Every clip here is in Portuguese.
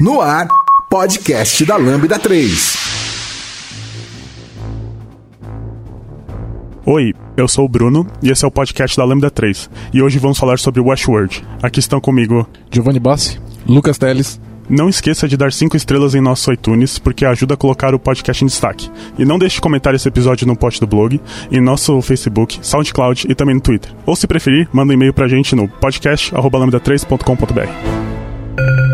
No ar, podcast da Lambda 3. Oi, eu sou o Bruno e esse é o podcast da Lambda 3. E hoje vamos falar sobre Westworld. Aqui estão comigo Giovanni Bassi, Lucas Teles. Não esqueça de dar 5 estrelas em nosso iTunes, porque ajuda a colocar o podcast em destaque. E não deixe de comentar esse episódio no post do blog, em nosso Facebook, SoundCloud e também no Twitter. Ou se preferir, manda um e-mail pra gente no podcast.lambda3.com.br.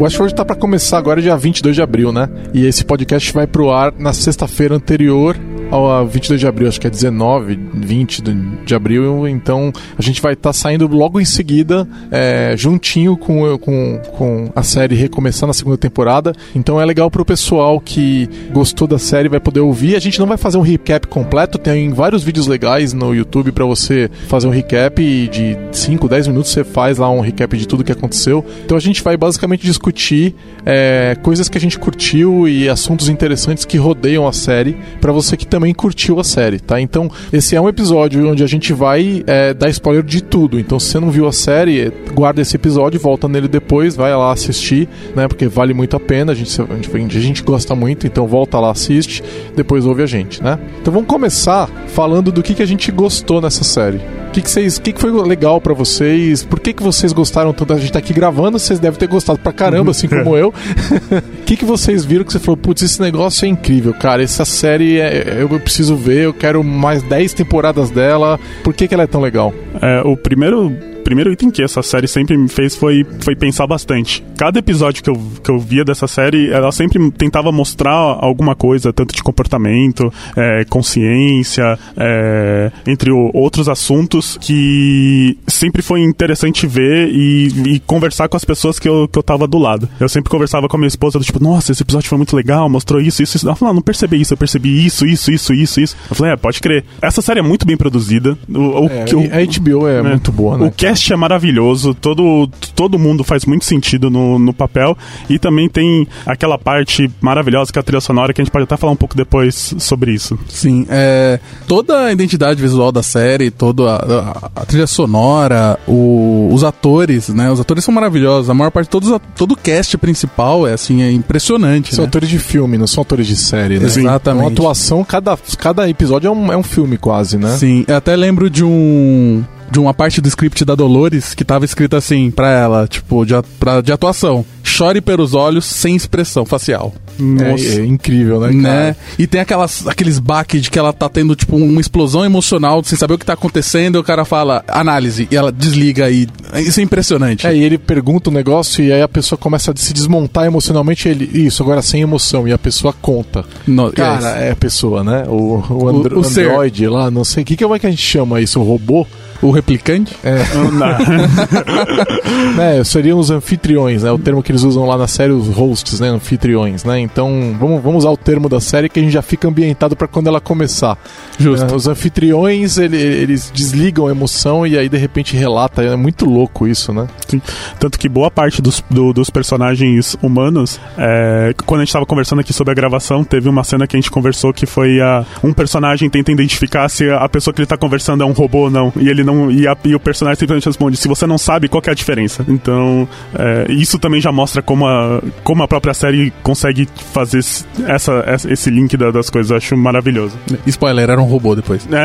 o Westworld tá para começar agora dia 22 de abril, né? E esse podcast vai pro ar na sexta-feira anterior ao 22 de abril, acho que é 19, 20 de abril, então a gente vai estar tá saindo logo em seguida, é, juntinho com, com, com a série recomeçando a segunda temporada. Então é legal pro pessoal que gostou da série, vai poder ouvir. A gente não vai fazer um recap completo, tem vários vídeos legais no YouTube para você fazer um recap de 5, 10 minutos, você faz lá um recap de tudo que aconteceu. Então a gente vai basicamente discutir é, coisas que a gente curtiu e assuntos interessantes que rodeiam a série, para você que também também curtiu a série, tá? Então, esse é um episódio onde a gente vai é, dar spoiler de tudo. Então, se você não viu a série, guarda esse episódio, volta nele depois, vai lá assistir, né? Porque vale muito a pena, a gente, a gente, a gente gosta muito, então volta lá, assiste, depois ouve a gente, né? Então, vamos começar falando do que, que a gente gostou nessa série. O que, que, vocês, que, que foi legal para vocês? Por que, que vocês gostaram tanto? A gente tá aqui gravando, vocês devem ter gostado pra caramba, assim como eu. O que, que vocês viram que você falou, putz, esse negócio é incrível, cara. Essa série é, eu preciso ver, eu quero mais 10 temporadas dela. Por que, que ela é tão legal? É, o primeiro primeiro item que essa série sempre me fez foi, foi pensar bastante. Cada episódio que eu, que eu via dessa série, ela sempre tentava mostrar alguma coisa, tanto de comportamento, é, consciência, é, entre o, outros assuntos, que sempre foi interessante ver e, e, conversar com as pessoas que eu, que eu tava do lado. Eu sempre conversava com a minha esposa, do tipo, nossa, esse episódio foi muito legal, mostrou isso, isso, isso. Ela falou, ah, não percebi isso, eu percebi isso, isso, isso, isso, isso. Eu falei, é, pode crer. Essa série é muito bem produzida. O, o, é, o, a HBO é, é, muito boa, né? O cast é maravilhoso, todo, todo mundo faz muito sentido no, no papel e também tem aquela parte maravilhosa que é a trilha sonora que a gente pode até falar um pouco depois sobre isso. Sim, é, toda a identidade visual da série, toda a, a, a trilha sonora, o, os atores, né? Os atores são maravilhosos. A maior parte, todos, todo o cast principal é assim, é impressionante. São né? atores de filme, não são atores de série, né? Exatamente. Uma atuação, cada, cada episódio é um, é um filme quase, né? Sim, eu até lembro de um de uma parte do script da Dolores que tava escrito assim pra ela, tipo, de, pra, de atuação. Chore pelos olhos sem expressão facial. Nossa. É, é incrível, né, né? E tem aquelas, aqueles baques de que ela tá tendo, tipo, uma explosão emocional sem saber o que tá acontecendo, e o cara fala, análise, e ela desliga e. Isso é impressionante. É, e ele pergunta um negócio e aí a pessoa começa a se desmontar emocionalmente ele, isso, agora sem emoção, e a pessoa conta. No, cara, é a pessoa, né? O, o, andro, o, o Android lá, não sei. O que, que é que a gente chama isso? O robô? O replicante? É. né, seriam os anfitriões, né? O termo que eles usam lá na série, os hosts, né? Anfitriões, né? Então, vamos, vamos usar o termo da série que a gente já fica ambientado para quando ela começar. Justo. É, os anfitriões, ele, eles desligam a emoção e aí de repente relata. É muito louco isso, né? Sim. Tanto que boa parte dos, do, dos personagens humanos, é, quando a gente tava conversando aqui sobre a gravação, teve uma cena que a gente conversou que foi a, um personagem tenta identificar se a pessoa que ele tá conversando é um robô ou não. E ele não. E, a, e o personagem simplesmente responde: se você não sabe, qual é a diferença? Então, é, isso também já mostra como a, como a própria série consegue fazer essa, esse link da, das coisas. Eu acho maravilhoso. Spoiler, era um robô depois. É.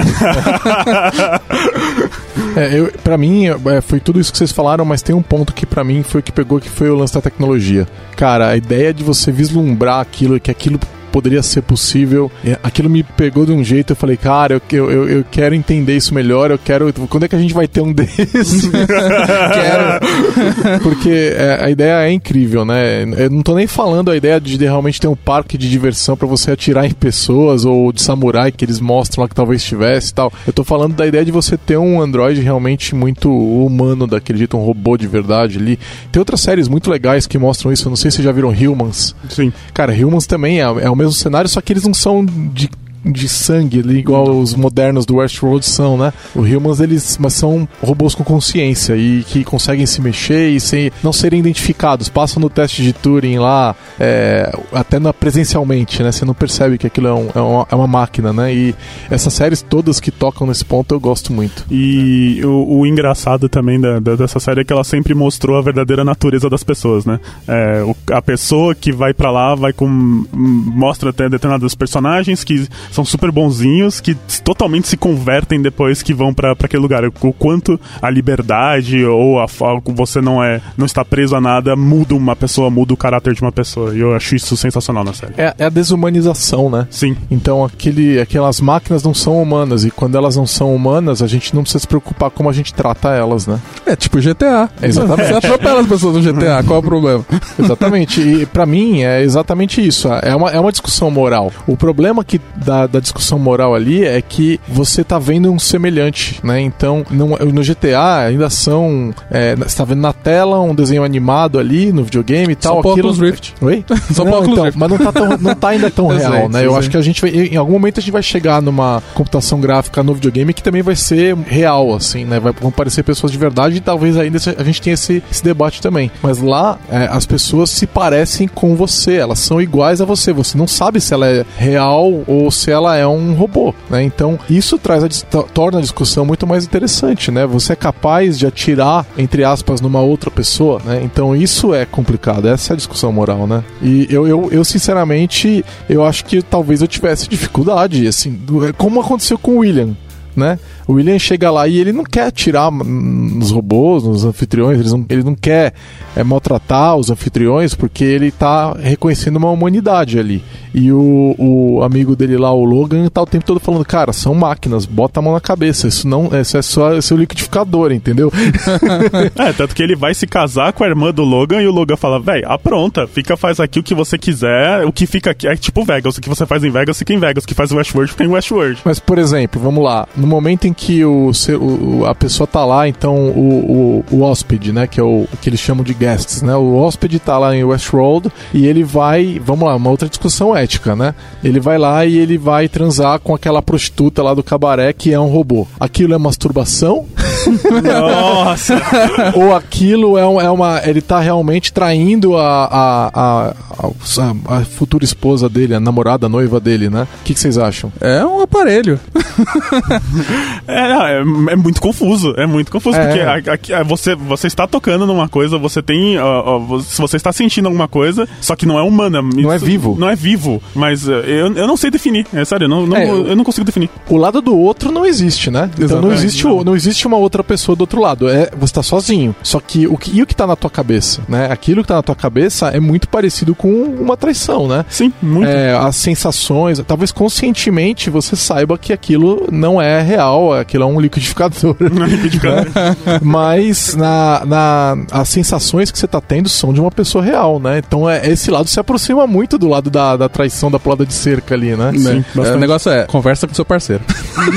é, eu, pra mim, é, foi tudo isso que vocês falaram, mas tem um ponto que para mim foi o que pegou, que foi o lance da tecnologia. Cara, a ideia de você vislumbrar aquilo, que aquilo poderia ser possível. E aquilo me pegou de um jeito, eu falei, cara, eu, eu, eu quero entender isso melhor, eu quero. Quando é que a gente vai ter um desses? quero. Porque é, a ideia é incrível, né? Eu não tô nem falando a ideia de realmente ter um parque de diversão para você atirar em pessoas ou de samurai que eles mostram lá que talvez tivesse e tal. Eu tô falando da ideia de você ter um Android realmente muito humano daquele jeito, um robô de verdade ali. Tem outras séries muito legais que mostram isso. Eu não sei se vocês já viram Humans. Sim. Cara, Humans também é, é o mesmo cenário, só que eles não são de de sangue, ali, igual os modernos do Westworld são, né? Os Humans, eles mas são robôs com consciência e que conseguem se mexer e sem, não serem identificados. Passam no teste de Turing lá, é, até na, presencialmente, né? Você não percebe que aquilo é, um, é, uma, é, uma, máquina, né? E essas séries todas que tocam nesse ponto eu gosto muito. E o, o engraçado também da, da, dessa série é que ela sempre mostrou a verdadeira natureza das pessoas, né? É, o, a pessoa que vai para lá vai com. mostra até determinados personagens que são super bonzinhos que totalmente se convertem depois que vão para aquele lugar. O quanto a liberdade ou a, você não é não está preso a nada muda uma pessoa, muda o caráter de uma pessoa. E eu acho isso sensacional na série. É, é a desumanização, né? Sim. Então aquele, aquelas máquinas não são humanas e quando elas não são humanas, a gente não precisa se preocupar como a gente trata elas, né? É tipo GTA. É exatamente. Você atropela as pessoas no GTA, qual é o problema? Exatamente. E para mim é exatamente isso. É uma, é uma discussão moral. O problema que da da, discussão moral ali é que você tá vendo um semelhante, né? Então, no, no GTA ainda são. É, você tá vendo na tela um desenho animado ali no videogame e tal. Só aquilo... Rift. Oi? Só não, então, Rift. Mas não tá, tão, não tá ainda tão real, sei, né? Eu sei. acho que a gente vai. Em algum momento a gente vai chegar numa computação gráfica no videogame que também vai ser real, assim, né? Vai, vão aparecer pessoas de verdade e talvez ainda a gente tenha esse, esse debate também. Mas lá é, as pessoas se parecem com você, elas são iguais a você. Você não sabe se ela é real ou se ela é um robô, né? Então, isso traz a, torna a discussão muito mais interessante, né? Você é capaz de atirar, entre aspas, numa outra pessoa, né? Então, isso é complicado, essa é a discussão moral, né? E eu, eu, eu sinceramente, eu acho que talvez eu tivesse dificuldade, assim, como aconteceu com o William, né? O William chega lá e ele não quer atirar nos robôs, nos anfitriões, ele não, ele não quer é, maltratar os anfitriões porque ele está reconhecendo uma humanidade ali. E o, o amigo dele lá, o Logan, tá o tempo todo falando, cara, são máquinas, bota a mão na cabeça, isso não, isso é só é seu liquidificador, entendeu? é, tanto que ele vai se casar com a irmã do Logan e o Logan fala, velho, apronta, fica, faz aqui o que você quiser, o que fica aqui é tipo Vegas, o que você faz em Vegas fica em Vegas, o que faz em Westworld fica em Westworld. Mas, por exemplo, vamos lá, no momento em que o, o, a pessoa tá lá, então o, o, o hóspede, né, que é o que eles chamam de guests, né, o hóspede tá lá em Westworld e ele vai, vamos lá, uma outra discussão ética, né, ele vai lá e ele vai transar com aquela prostituta lá do cabaré que é um robô. Aquilo é masturbação? Nossa! Ou aquilo é, um, é, uma. Ele tá realmente traindo a, a, a, a, a futura esposa dele, a namorada, a noiva dele, né? O que, que vocês acham? É um aparelho. é, é, é, muito confuso. É muito confuso. É. Porque a, a, você, você está tocando numa coisa, você tem. Uh, você está sentindo alguma coisa, só que não é humana. Não é vivo. Não é vivo. Mas uh, eu, eu não sei definir. É sério, não, não, é, eu não consigo definir. O lado do outro não existe, né? Então não existe, não. não existe uma outra pessoa do outro lado. É, você tá sozinho. Só que o que, e o que tá na tua cabeça, né? Aquilo que tá na tua cabeça é muito parecido com uma traição, né? Sim, muito. É, as sensações, talvez conscientemente você saiba que aquilo não é real, aquilo é um liquidificador. Liquidificador. Né? Mas na, na, as sensações que você tá tendo são de uma pessoa real, né? Então é, esse lado se aproxima muito do lado da, da traição da plada de cerca ali, né? Sim, é, o negócio é, conversa com seu parceiro.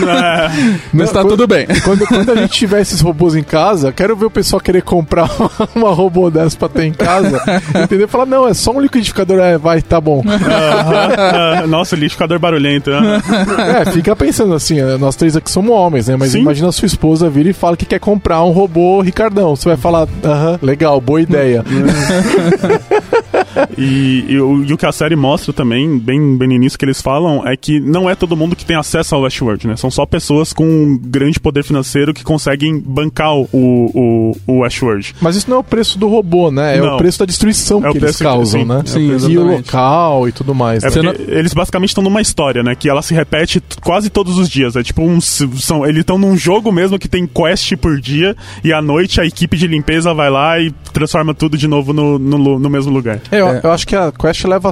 É. Mas tá quando, tudo bem. Quando, quando a gente tiver esses robôs em casa, quero ver o pessoal querer comprar uma robô dessa pra ter em casa. entendeu? Falar, não, é só um liquidificador. É, vai, tá bom. Nossa, liquidificador barulhento. é, fica pensando assim, é, nós três aqui somos homens, né? Mas Sim. imagina a sua esposa vir e fala que quer comprar um robô Ricardão. Você vai falar, aham, legal, boa ideia. e, e, o, e, o que a série mostra também, bem, bem no início que eles falam, é que não é todo mundo que tem acesso ao Westworld, né? São só pessoas com um grande poder financeiro que conseguem bancar o, o, o Westworld. Mas isso não é o preço do robô, né? É não. o preço da destruição é que eles causam, sim, né? Sim, é e o local e tudo mais. É né? Eles basicamente estão numa história, né? Que ela se repete quase todos os dias. É tipo um. São, eles estão num jogo mesmo que tem quest por dia e à noite a equipe de limpeza vai lá e transforma tudo de novo no, no, no mesmo lugar. É, Eu, eu acho que a quest leva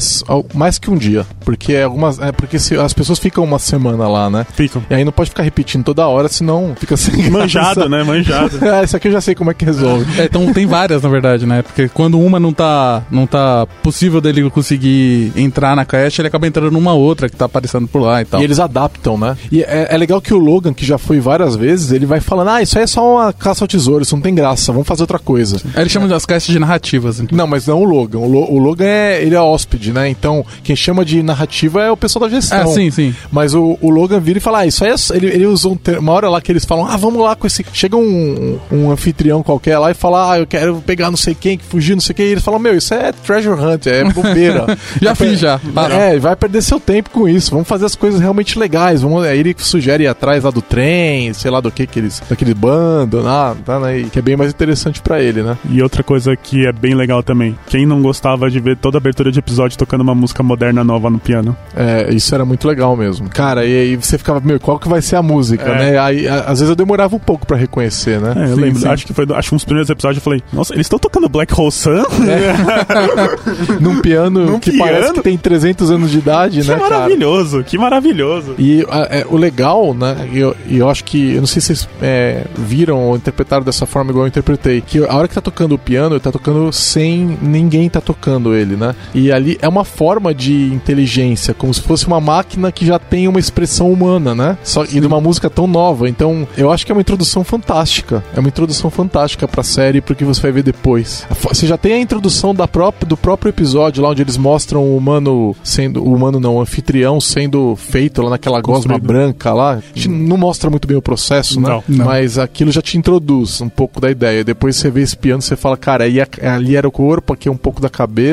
mais que um dia. Porque é algumas. É porque se, as pessoas ficam uma semana lá, né? Ficam. E aí não pode ficar repetindo toda hora, senão fica sem graça. Manjado, né? Manjado. Ah, isso aqui eu já sei como é que resolve. É, então tem várias, na verdade, né? Porque quando uma não tá, não tá possível dele conseguir entrar na quest, ele acaba entrando numa outra que tá aparecendo por lá e tal. E eles adaptam, né? E é, é legal que o Logan, que já foi várias vezes, ele vai falando: ah, isso aí é só uma caça ao tesouro, isso não tem graça, vamos fazer outra coisa. Aí eles chamam as quests de narrativas. então. Não, mas não o Logan. O, Lo- o Logan é, ele é hóspede, né? Então, quem chama de narrativa é o pessoal da gestão. Ah, sim, sim. Mas o, o Logan vira e fala: ah, isso aí é. Ele, ele usou um ter- uma hora lá que eles falam: ah, vamos lá com esse. Chega um, um anfitrião qualquer lá e fala: ah, eu quero pegar não sei quem, que fugir, não sei quem. E eles falam: meu, isso é treasure hunt, é bobeira. Já Vai fiz, já. Para. É, vai perder seu tempo com isso. Vamos fazer as coisas realmente legais. Vamos, aí ele sugere ir atrás lá do trem, sei lá do que, que eles. daquele bando, lá, tá, né? Que é bem mais interessante pra ele, né? E outra coisa que é bem legal também. Quem não gostava de ver toda a abertura de episódio tocando uma música moderna nova no piano? É, isso era muito legal mesmo. Cara, e aí você ficava, meu, qual que vai ser a música, É. né? Aí, a- às vezes eu demorava um pouco pra reconhecer, né? É, eu Sim, lembro. sim. Acho que foi. Acho que uns primeiros episódios eu falei, nossa, eles estão tocando Black Hole Sun? Num piano Num que piano? parece que tem 300 anos de idade, que né, cara? maravilhoso, que maravilhoso. E a- é, o legal, né? E eu, eu acho que. Eu não sei se vocês é, viram ou interpretaram dessa forma igual eu interpretei. Que a hora que tá tocando o piano, ele tá tocando sem ninguém tá tocando ele, né? E ali é uma forma de inteligência, como se fosse uma máquina que já tem uma expressão humana, né? Só, e de uma música tão nova. Então, eu acho que é uma introdução fantástica. É uma introdução fantástica pra série, porque você vai ver depois. Você já tem a introdução da própria, do próprio episódio lá onde eles mostram o humano sendo. O humano não, o anfitrião sendo feito lá naquela gosma branca lá. A gente não mostra muito bem o processo, né? Não, não. Mas aquilo já te introduz um pouco da ideia. Depois você vê esse piano, você fala, cara, a- ali era o corpo, aqui é um pouco da cabeça.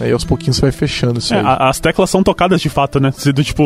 Aí aos pouquinhos você vai fechando isso É, aí. a- as teclas são tocadas de fato, né? Se do, tipo,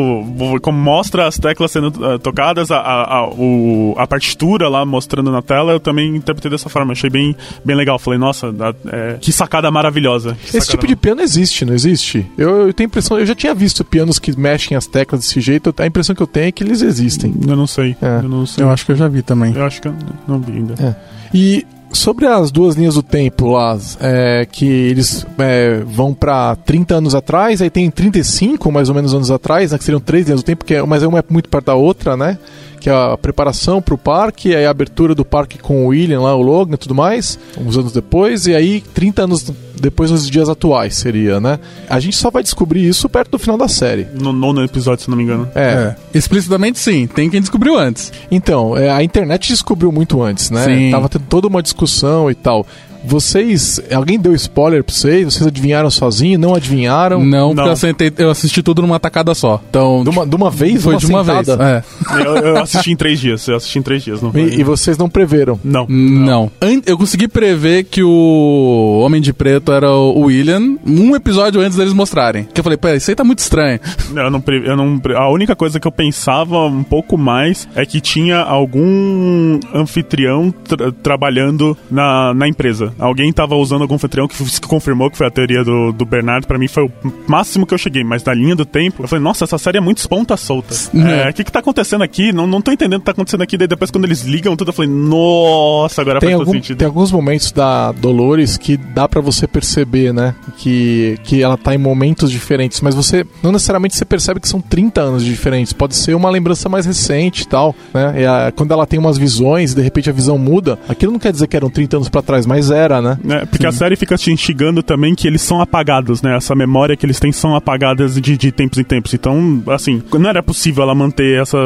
como mostra as teclas sendo ah, tocadas, a, a, o- a partitura lá mostrando na tela, eu também interpretei dessa forma. Achei bem, bem legal. Falei, nossa, é, que sacada maravilhosa. Que Esse sacada tipo de piano existe, não existe? Eu, eu tenho a impressão, eu já tinha visto pianos que mexem as teclas desse jeito, a impressão que eu tenho é que eles existem. Eu não sei. É. Eu não sei. Eu acho que eu já vi também. Eu acho que eu não vi ainda. E sobre as duas linhas do tempo lá, é, que eles é, vão pra 30 anos atrás, aí tem 35 mais ou menos anos atrás, né, que seriam três linhas do tempo, que é, mas uma é muito perto da outra, né? Que é a preparação pro parque, aí a abertura do parque com o William lá, o Logan e tudo mais, uns anos depois, e aí 30 anos depois nos dias atuais seria, né? A gente só vai descobrir isso perto do final da série. No nono episódio, se não me engano. É. É. Explicitamente sim, tem quem descobriu antes. Então, é, a internet descobriu muito antes, né? Sim. Tava tendo toda uma discussão e tal. Vocês. Alguém deu spoiler pra vocês? Vocês adivinharam sozinho? Não adivinharam? Não, porque Não. eu, sentei, eu assisti tudo numa tacada só. Então, De uma, de uma vez? foi de uma vez. sentada? É. Eu, eu assisti em três dias. Eu assisti em três dias. Não foi? E, e vocês não preveram. Não. Não. An- Eu consegui prever que o Homem de Preto era o William um episódio antes deles mostrarem. Que eu falei, pera, isso aí tá muito estranho. Eu não, pre- eu não pre- A única coisa que eu pensava um pouco mais é que tinha algum anfitrião tra- trabalhando na, na empresa. Alguém tava usando algum anfitrião que, confirmou que foi a teoria do, do Bernardo. Pra mim foi o máximo que eu cheguei. Mas da linha do tempo, eu falei, nossa, essa série é muito esponta solta. É. É, O que que tá acontecendo aqui? Não, não tô entendendo o que tá acontecendo aqui. Daí depois quando eles ligam tudo, eu falei, nossa, agora Tem, faz todo algum, sentido. tem alguns momentos da Dolores que dá pra você perceber, né? Que, que ela tá em momentos diferentes, mas você não necessariamente você percebe que são 30 anos diferentes. Pode ser uma lembrança mais recente e tal, né? E a- quando ela tem umas visões e de repente a visão muda, aquilo não quer dizer que eram 30 anos pra trás, mas era, né? É, porque a série fica te instigando também que eles são apagados, né? Essa memória que eles têm são apagadas de, de tempos em tempos. Então, assim, não era possível ela manter essa,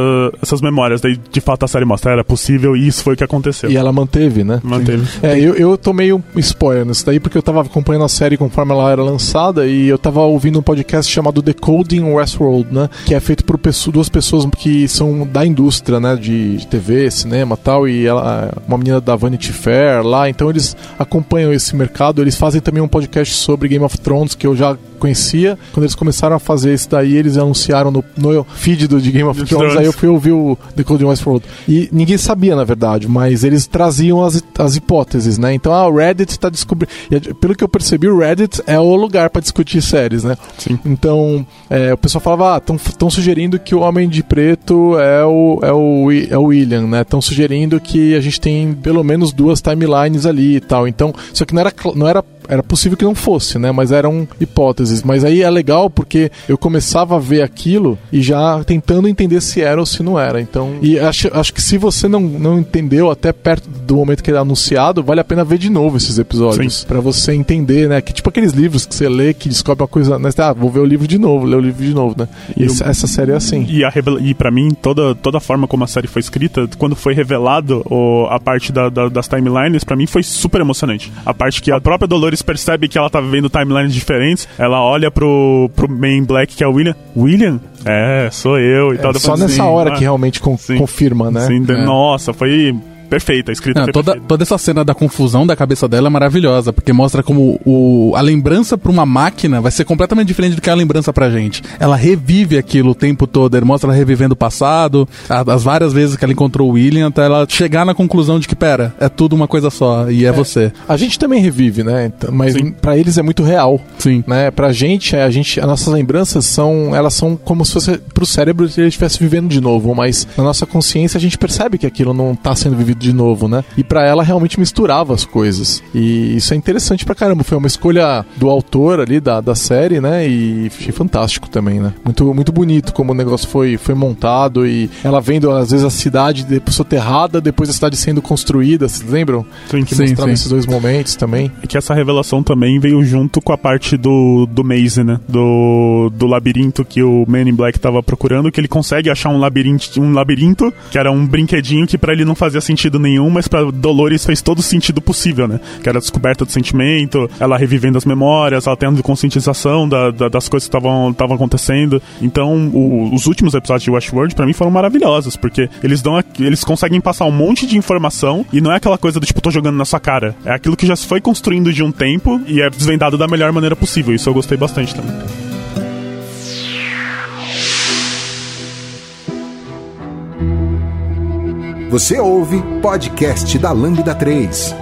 essas memórias. Daí, de fato, a série mostra, era possível e isso foi o que aconteceu. E ela manteve, né? Manteve. É, eu, eu tomei um spoiler nisso daí porque eu tava acompanhando a série conforme ela era lançada e eu tava ouvindo um podcast chamado Decoding Westworld, né? Que é feito por pessoa- duas pessoas que são da indústria, né? De, de TV, cinema e tal. E ela, uma menina da Vanity Fair lá. Então eles acompanham esse mercado. Eles fazem também um podcast sobre Game of Thrones que eu já conhecia. Quando eles começaram a fazer isso daí, eles anunciaram no, no feed do, de Game of Thrones. Thrones. Aí eu fui ouvir o Decoding Westworld. E ninguém sabia, na verdade, mas eles traziam as, as hipóteses, né? Então, ah, o Reddit tá descobrindo. Pelo que eu percebi, o Reddit é o lugar pra discutir séries, né? Sim. Então, é, o pessoal falava, ah, estão sugerindo que o Homem de Preto é o, é o, é o William, né? Estão sugerindo que a gente tem pelo menos duas timelines ali e tal. Então, só que não era, não era era possível que não fosse, né? Mas eram hipóteses. Mas aí é legal porque eu começava a ver aquilo e já tentando entender se era ou se não era. Então, e acho, acho que se você não, não entendeu até perto do momento que ele é anunciado, vale a pena ver de novo esses episódios. para você entender, né? Que tipo aqueles livros que você lê que descobre uma coisa. Né? Ah, vou ver o livro de novo, ler o livro de novo, né? E, esse, essa série é assim. E, a e para mim, toda, toda a forma como a série foi escrita, quando foi revelado o, a parte da, da, das timelines, para mim foi super emocionante. A parte que a própria Dolores percebe que ela tá vivendo timelines diferentes, ela olha pro, pro main black, que é o William. William? É, sou eu e é, tal. Só nessa assim, hora ah, que realmente con sim, confirma, né? Sim, é. Nossa, foi perfeita, a escrita Não, toda, perfeita. toda essa cena da confusão da cabeça dela é maravilhosa, porque mostra como o, a lembrança pra uma máquina vai ser completamente diferente do que a lembrança pra gente. Ela revive aquilo o tempo todo, ele mostra ela revivendo o passado, as várias vezes que ela encontrou o William, até ela chegar na conclusão de que, pera, é tudo uma coisa só, e é, é você. A gente também revive, né? Então, mas para eles é muito real. Sim. Né? Pra gente, a gente, as nossas lembranças são, elas são como se fosse pro cérebro ele estivesse vivendo de novo, mas na nossa consciência a gente percebe que aquilo não tá sendo vivido de novo, né? E para ela realmente misturava as coisas. E isso é interessante pra caramba. Foi uma escolha do autor ali da, da série, né? E achei fantástico também, né? Muito, muito bonito como o negócio foi, foi montado e ela vendo às vezes a cidade soterrada, depois a cidade sendo construída, vocês lembram? Sim, que sim, mostrava sim. esses dois momentos também. E que essa revelação também veio junto com a parte do, do maze, né? Do, do labirinto que o Man in Black tava procurando, que ele consegue achar um labirinto, um labirinto que era um brinquedinho que para ele não fazia sentido nenhum, mas para Dolores fez todo o sentido possível, né? Que era a descoberta do sentimento, ela revivendo as memórias, ela tendo conscientização da, da, das coisas que estavam acontecendo. Então, o, os últimos episódios de Westworld para mim foram maravilhosos, porque eles dão eles conseguem passar um monte de informação e não é aquela coisa do tipo tô jogando na sua cara. É aquilo que já se foi construindo de um tempo e é desvendado da melhor maneira possível. Isso eu gostei bastante também. Você ouve podcast da Lambda 3.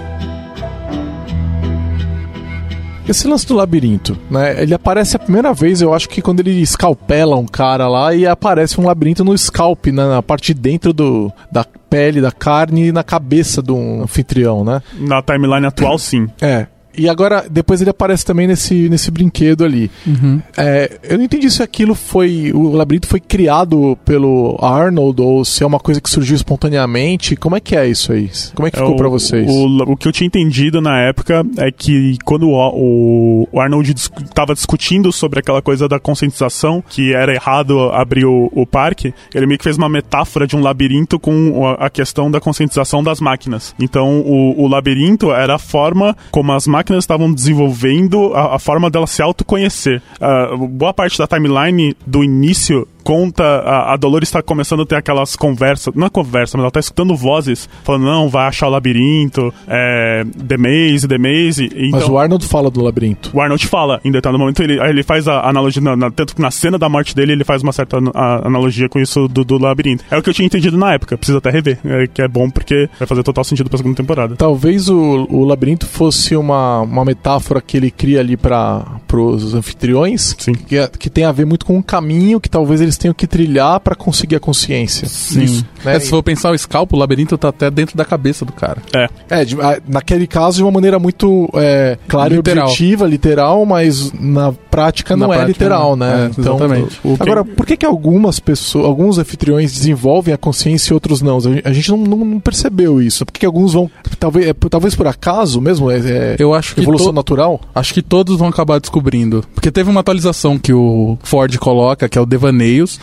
Esse lance do labirinto, né? Ele aparece a primeira vez, eu acho que quando ele escalpela um cara lá e aparece um labirinto no scalp, né? na parte de dentro do, da pele, da carne e na cabeça do anfitrião, né? Na timeline atual, sim. É. E agora, depois ele aparece também nesse, nesse brinquedo ali. Uhum. É, eu não entendi se aquilo foi. O labirinto foi criado pelo Arnold ou se é uma coisa que surgiu espontaneamente. Como é que é isso aí? Como é que ficou é, para vocês? O, o, que eu tinha entendido na época é que quando o, o Arnold estava discutindo sobre aquela coisa da conscientização, que era errado abrir o, o, parque, ele meio que fez uma metáfora de um labirinto com a, a questão da conscientização das máquinas. Então, o, o labirinto era a forma como as máquinas máquinas estavam desenvolvendo a, a forma dela se autoconhecer. Uh, boa parte da timeline do início conta, a, a Dolores está começando a ter aquelas conversas, não é conversa, mas ela está escutando vozes, falando, não, vai achar o labirinto, é, The Maze, The Maze. Então, mas o Arnold fala do labirinto. O Arnold fala, em determinado momento, ele, ele faz a analogia, na, na, tanto que na cena da morte dele, ele faz uma certa a, analogia com isso do, do, labirinto. É o que eu tinha entendido na época, preciso até rever, é, que é bom porque vai fazer total sentido pra segunda temporada. Talvez o, o labirinto fosse uma, uma metáfora que ele cria ali para os anfitriões, Sim. Que, é, que tem a ver muito com um caminho que talvez eles tenham que trilhar para conseguir a consciência. Sim. Isso, né? é, se for pensar o scalpo, o labirinto tá até dentro da cabeça do cara. É. É, de, a, naquele caso de uma maneira muito é, clara literal. e objetiva, literal, mas na prática não na é prática, literal, né? É, então, exatamente. O, agora, por que que algumas pessoas, alguns anfitriões desenvolvem a consciência e outros não? A gente não, não, não percebeu isso. Por que, que alguns vão, talvez, é, talvez por acaso mesmo, é, é Eu acho que evolução natural? Acho que todos vão acabar descobrindo. Porque teve uma atualização que o Ford coloca, que é o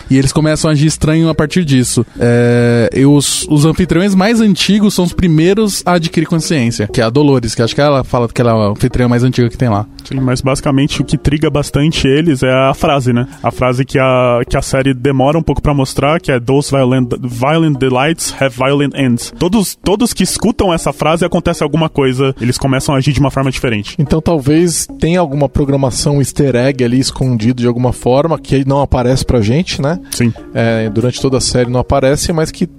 E eles começam a agir estranho a partir disso. É, e os, os anfitriões mais antigos são os primeiros a adquirir consciência, que é a Dolores, que acho que ela fala que ela é a anfitriã mais antiga que tem lá. Sim, mas basicamente o que triga bastante eles é a frase, né? A frase que a, que a série demora um pouco para mostrar, que é Those violent, violent delights have violent ends. Todos, todos que escutam essa frase acontece alguma coisa, eles começam a agir de uma forma diferente. Então talvez tenha alguma programação easter egg ali escondido de alguma forma que não aparece pra gente, né? Sim. É, durante toda a série não aparece, mas que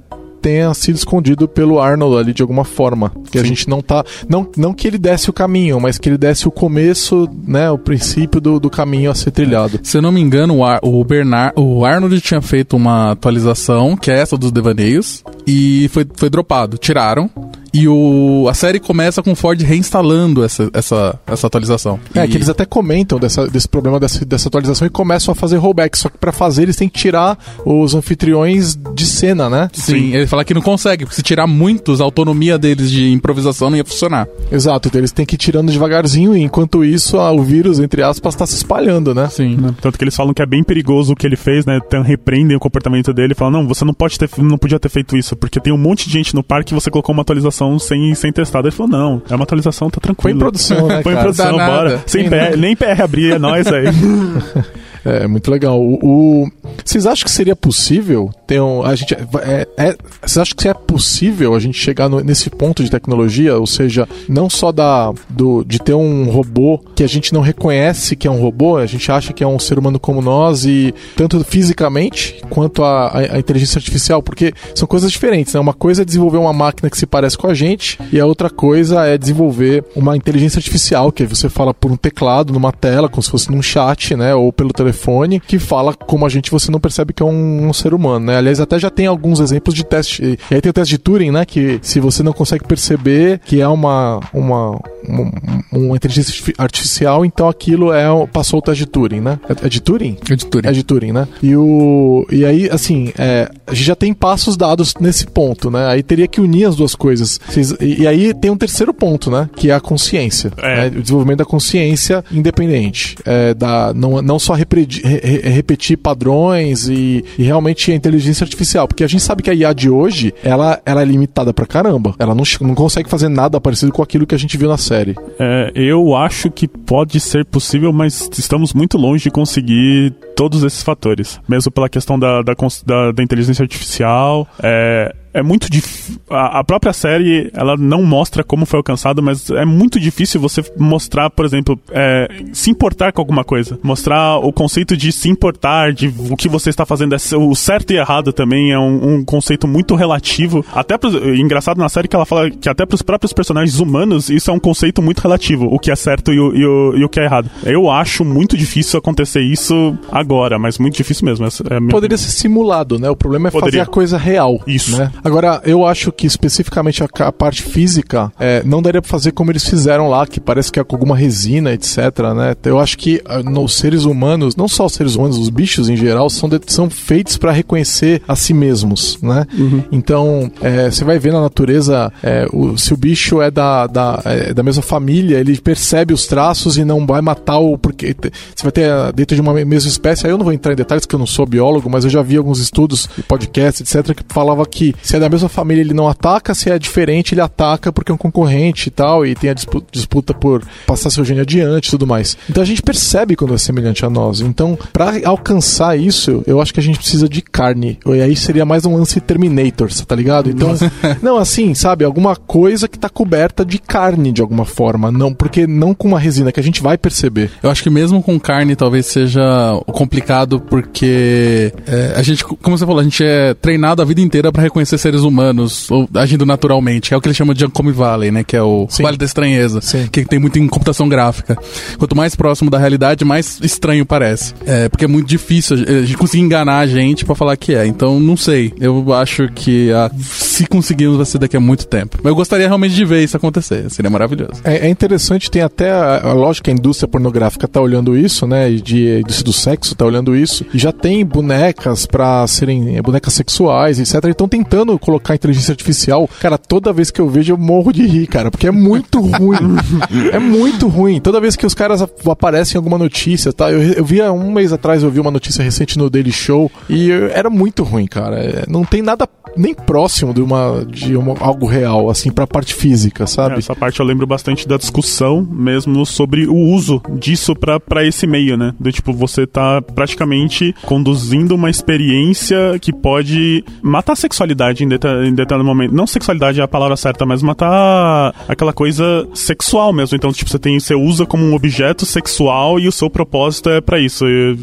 tenha sido escondido pelo Arnold ali de alguma forma. Que Sim. a gente não tá. Não, não que ele desse o caminho, mas que ele desse o começo, né? O princípio do, do caminho a ser trilhado. Se eu não me engano, o, Ar, o Bernard. O Arnold tinha feito uma atualização, que é essa dos devaneios, e foi, foi dropado. Tiraram. E o, a série começa com o Ford reinstalando essa, essa, essa atualização. É, E- que eles até comentam dessa, desse problema dessa, dessa atualização e começam a fazer rollback. Só que pra fazer eles têm que tirar os anfitriões de cena, né? Sim, ele fala que não consegue, porque se tirar muitos, a autonomia deles de improvisação não ia funcionar. Exato, então eles têm que ir tirando devagarzinho e enquanto isso a- o vírus, entre aspas, tá se espalhando, né? Sim. né? Tanto que eles falam que é bem perigoso o que ele fez, né? Então, repreendem o comportamento dele e falam, não, você não pode ter, não podia ter feito isso, porque tem um monte de gente no parque e você colocou uma atualização sem, sem testar. Daí Ele falou, não, é uma atualização, tá tranquilo. Põe em produção, né, Põe em produção, Dá bora. nada. Sem PR, nem PR abrir, é nóis aí. É, muito legal. O, o- Vocês acham que seria possível ter um. A gente, é, é- vocês acham que é possível a gente chegar no- nesse ponto de tecnologia? Ou seja, não só da, do, de ter um robô que a gente não reconhece que é um robô, a gente acha que é um ser humano como nós, e tanto fisicamente quanto a, a- a inteligência artificial, porque são coisas diferentes, né? Uma coisa é desenvolver uma máquina que se parece com a gente, e a outra coisa é desenvolver uma inteligência artificial, que você fala por um teclado, numa tela, como se fosse num chat, né? Ou pelo telefone, que fala como a gente você não percebe que é um, um ser humano, né? Aliás, até já tem alguns exemplos de teste. E aí tem o teste de Turing, né? Que se você não consegue perceber que é uma, uma, uma, uma inteligência artifi- artificial, então aquilo é passou o teste de Turing, né? É, é de Turing? Editoria. É de Turing, né? E, o, e aí, assim, é, a gente já tem passos dados nesse ponto, né? Aí teria que unir as duas coisas. E, e aí tem um terceiro ponto, né? Que é a consciência. É. né? O desenvolvimento da consciência independente. É, da, não, não só re- repetir padrões e, e realmente a inteligência artificial. Porque a gente sabe que a IA de hoje, ela, ela é limitada pra caramba. Ela não, não consegue fazer nada parecido com aquilo que a gente viu na série. É, eu acho que pode ser possível, mas estamos muito longe de conseguir todos esses fatores. Mesmo pela questão da, da, da- da inteligência artificial. É, é muito difícil. A, a própria série, ela não mostra como foi alcançado, mas é muito difícil você mostrar, por exemplo, é, se importar com alguma coisa. Mostrar o conceito de se importar, de o que você está fazendo. é- O certo e errado também é um, um conceito muito relativo. Até pros, engraçado na série que ela fala que até para os próprios personagens humanos isso é um conceito muito relativo, o que é certo e o, e o, e o que é errado. Eu acho muito difícil acontecer isso agora, mas muito difícil mesmo. é Poderia ser simulado, né? O problema é Poderia. fazer a coisa real. Isso. Né? Agora, eu acho que especificamente a, a parte física é, não daria pra fazer como eles fizeram lá, que parece que é com alguma resina, etc. Né? Eu acho que ah, nos seres humanos, não só os seres humanos, os bichos em geral, são, de- são feitos pra reconhecer a si mesmos. Né? Então, é, você vai ver na natureza é, o- se o bicho é da, da, é da mesma família, ele percebe os traços e não vai matar o. Porque você vai ter ah, dentro de uma me- mesma espécie. Aí eu não vou entrar em detalhes, porque eu não sou biólogo, mas eu já vi alguns estudos, podcasts, etc., que falava que se é da mesma família ele não ataca, se é diferente ele ataca porque é um concorrente e tal, e tem a dispu- disputa por passar seu gene adiante e tudo mais. Então a gente percebe quando é semelhante a nós. Então, pra alcançar isso, eu acho que a gente precisa de carne. E aí seria mais um lance Terminator, tá ligado? Então, não, assim, sabe, alguma coisa que tá coberta de carne de alguma forma. Não, porque não com uma resina que a gente vai perceber. Eu acho que mesmo com carne talvez seja complicado porque é, a gente, como você falou, a gente é treinado a vida inteira pra reconhecer seres humanos ou agindo naturalmente. É o que eles chamam de Uncommon Valley, né? Que é o Sim. Vale da Estranheza. Sim. Que tem muito em computação gráfica. Quanto mais próximo da realidade, mais estranho parece. É, porque é muito difícil a gente conseguir enganar a gente pra falar que é. Então, não sei. Eu acho que ah, se conseguirmos vai ser daqui a muito tempo. Mas eu gostaria realmente de ver isso acontecer. Seria maravilhoso. É, é interessante, tem até a, a lógica, a indústria pornográfica tá olhando isso, né? De a indústria do sexo tá olhando isso. E já tem bonecas pra serem bonecas sexuais, etc. E estão tentando colocar inteligência artificial. Cara, toda vez que eu vejo eu morro de rir, cara, porque é muito ruim. é muito ruim. Toda vez que os caras ap- aparecem em alguma notícia, tá? Eu, eu vi há um mês atrás, eu vi uma notícia recente no Daily Show e eu- era muito ruim, cara. É, não tem nada nem próximo de uma de uma, algo real, assim, pra parte física, sabe? É, Essa parte eu lembro bastante da discussão mesmo sobre o uso disso pra pra esse meio, né? Do tipo, você tá praticamente conduzindo uma experiência que pode matar a sexualidade em, deta em determinado momento. Não sexualidade é a palavra certa, mas matar aquela coisa sexual mesmo. Então, tipo, você tem, você usa como um objeto sexual e o seu propósito é pra isso. E,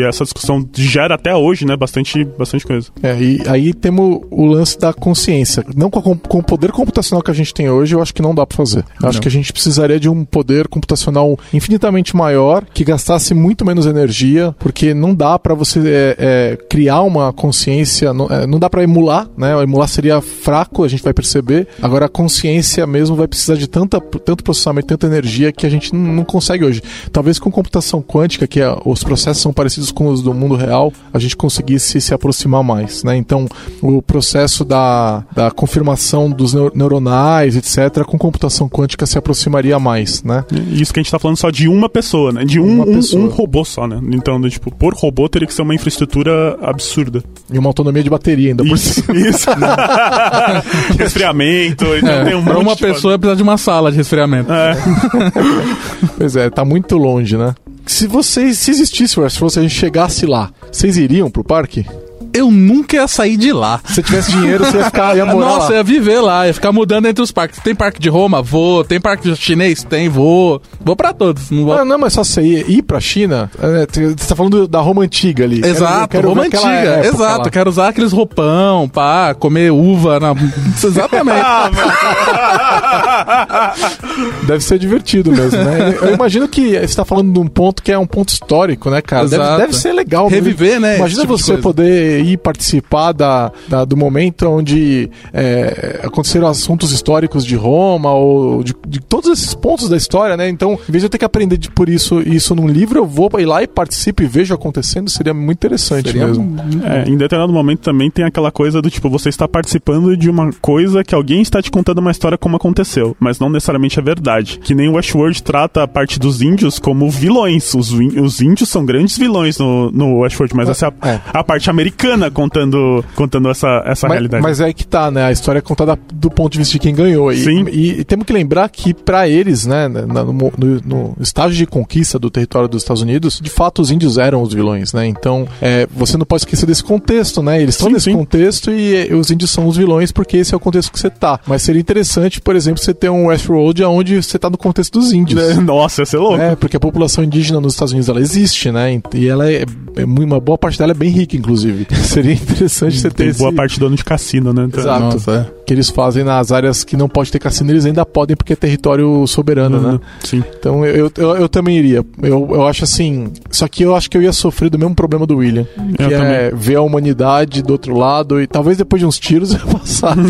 e essa discussão gera até hoje, né? Bastante, bastante coisa. É, e aí temos o lance da consciência. Não com, a com- o poder computacional que a gente tem hoje, eu acho que não dá pra fazer. Eu acho que a gente precisaria de um poder computacional infinitamente maior, que gastasse muito menos energia porque não dá para você é, é, criar uma consciência, não, é, não dá para emular, né? O emular seria fraco, a gente vai perceber. Agora a consciência mesmo vai precisar de tanta, tanto processamento, tanta energia que a gente não, consegue hoje. Talvez com computação quântica, que é, os processos são parecidos com os do mundo real, a gente conseguisse se aproximar mais, né? Então, o processo da, da confirmação dos neuronais, etc., com computação quântica se aproximaria mais, né? Isso que a gente está falando só de uma pessoa, né? De um, um, um, robô só, né? Então, tipo, por robô teria que ser uma infraestrutura absurda. E uma autonomia de bateria ainda por Isso, isso. resfriamento. Então é, tem um pra uma pessoa precisa de uma sala de resfriamento. É. pois é, tá muito longe, né? Se vocês, se existisse o se a gente chegasse lá, vocês iriam pro parque? Eu nunca ia sair de lá. Se tivesse dinheiro, você ia ficar, ia morar Nossa, lá. ia viver lá, ia ficar mudando entre os parques. Tem parque de Roma? Vou. Tem parque chinês? Tem, vou. Vou pra todos. Não, vou... ah, não mas só você ir, ir pra China, é, você tá falando da Roma antiga ali. Exato, quero, quero Roma antiga, exato. Lá. Quero usar aqueles roupão, pá, comer uva na... Exatamente. deve ser divertido mesmo, né? Eu imagino que você tá falando de um ponto que é um ponto histórico, né, cara? Deve, deve, ser legal. Reviver, né? Imagina tipo você poder ir participar da, da do momento onde é, aconteceram assuntos históricos de Roma ou de, de, todos esses pontos da história, né? Então, em vez de eu ter que aprender de, por isso isso num livro, eu vou ir lá e participo e vejo acontecendo, seria muito interessante seria, mesmo. É, em determinado momento também tem aquela coisa do tipo, você está participando de uma coisa que alguém está te contando uma história como aconteceu, mas não necessariamente é verdade. Que nem o Westworld trata a parte dos índios como vilões. Os, os índios são grandes vilões no, no Westworld, mas essa é a, é. a parte americana contando, contando essa, essa mas, realidade. Mas é que tá, né? A história é contada do ponto de vista de quem ganhou. E, Sim. E, e temos que lembrar que para eles, né, no, no, no, estágio de conquista do território dos Estados Unidos, de fato os índios eram os vilões, né? Então, é, você não pode esquecer desse contexto, né? Eles estão nesse sim. contexto e, e, os índios são os vilões porque esse é o contexto que você tá. Mas seria interessante, por exemplo, você ter um Westworld onde você tá no contexto dos índios. Nossa, ia ser louco. É, porque a população indígena nos Estados Unidos ela existe, né? E ela é, é uma boa parte dela é bem rica, inclusive. Seria interessante você ter Tem esse... boa parte do ano de cassino, né? Então, Exato. Nossa, é. Que eles fazem nas áreas que não pode ter cassino, eles ainda podem porque é território soberano, uhum. né? Sim. Então eu, eu, eu, também iria. Eu, eu acho assim. Só que eu acho que eu ia sofrer do mesmo problema do William. Que eu é também. ver a humanidade do outro lado e talvez depois de uns tiros eu passar.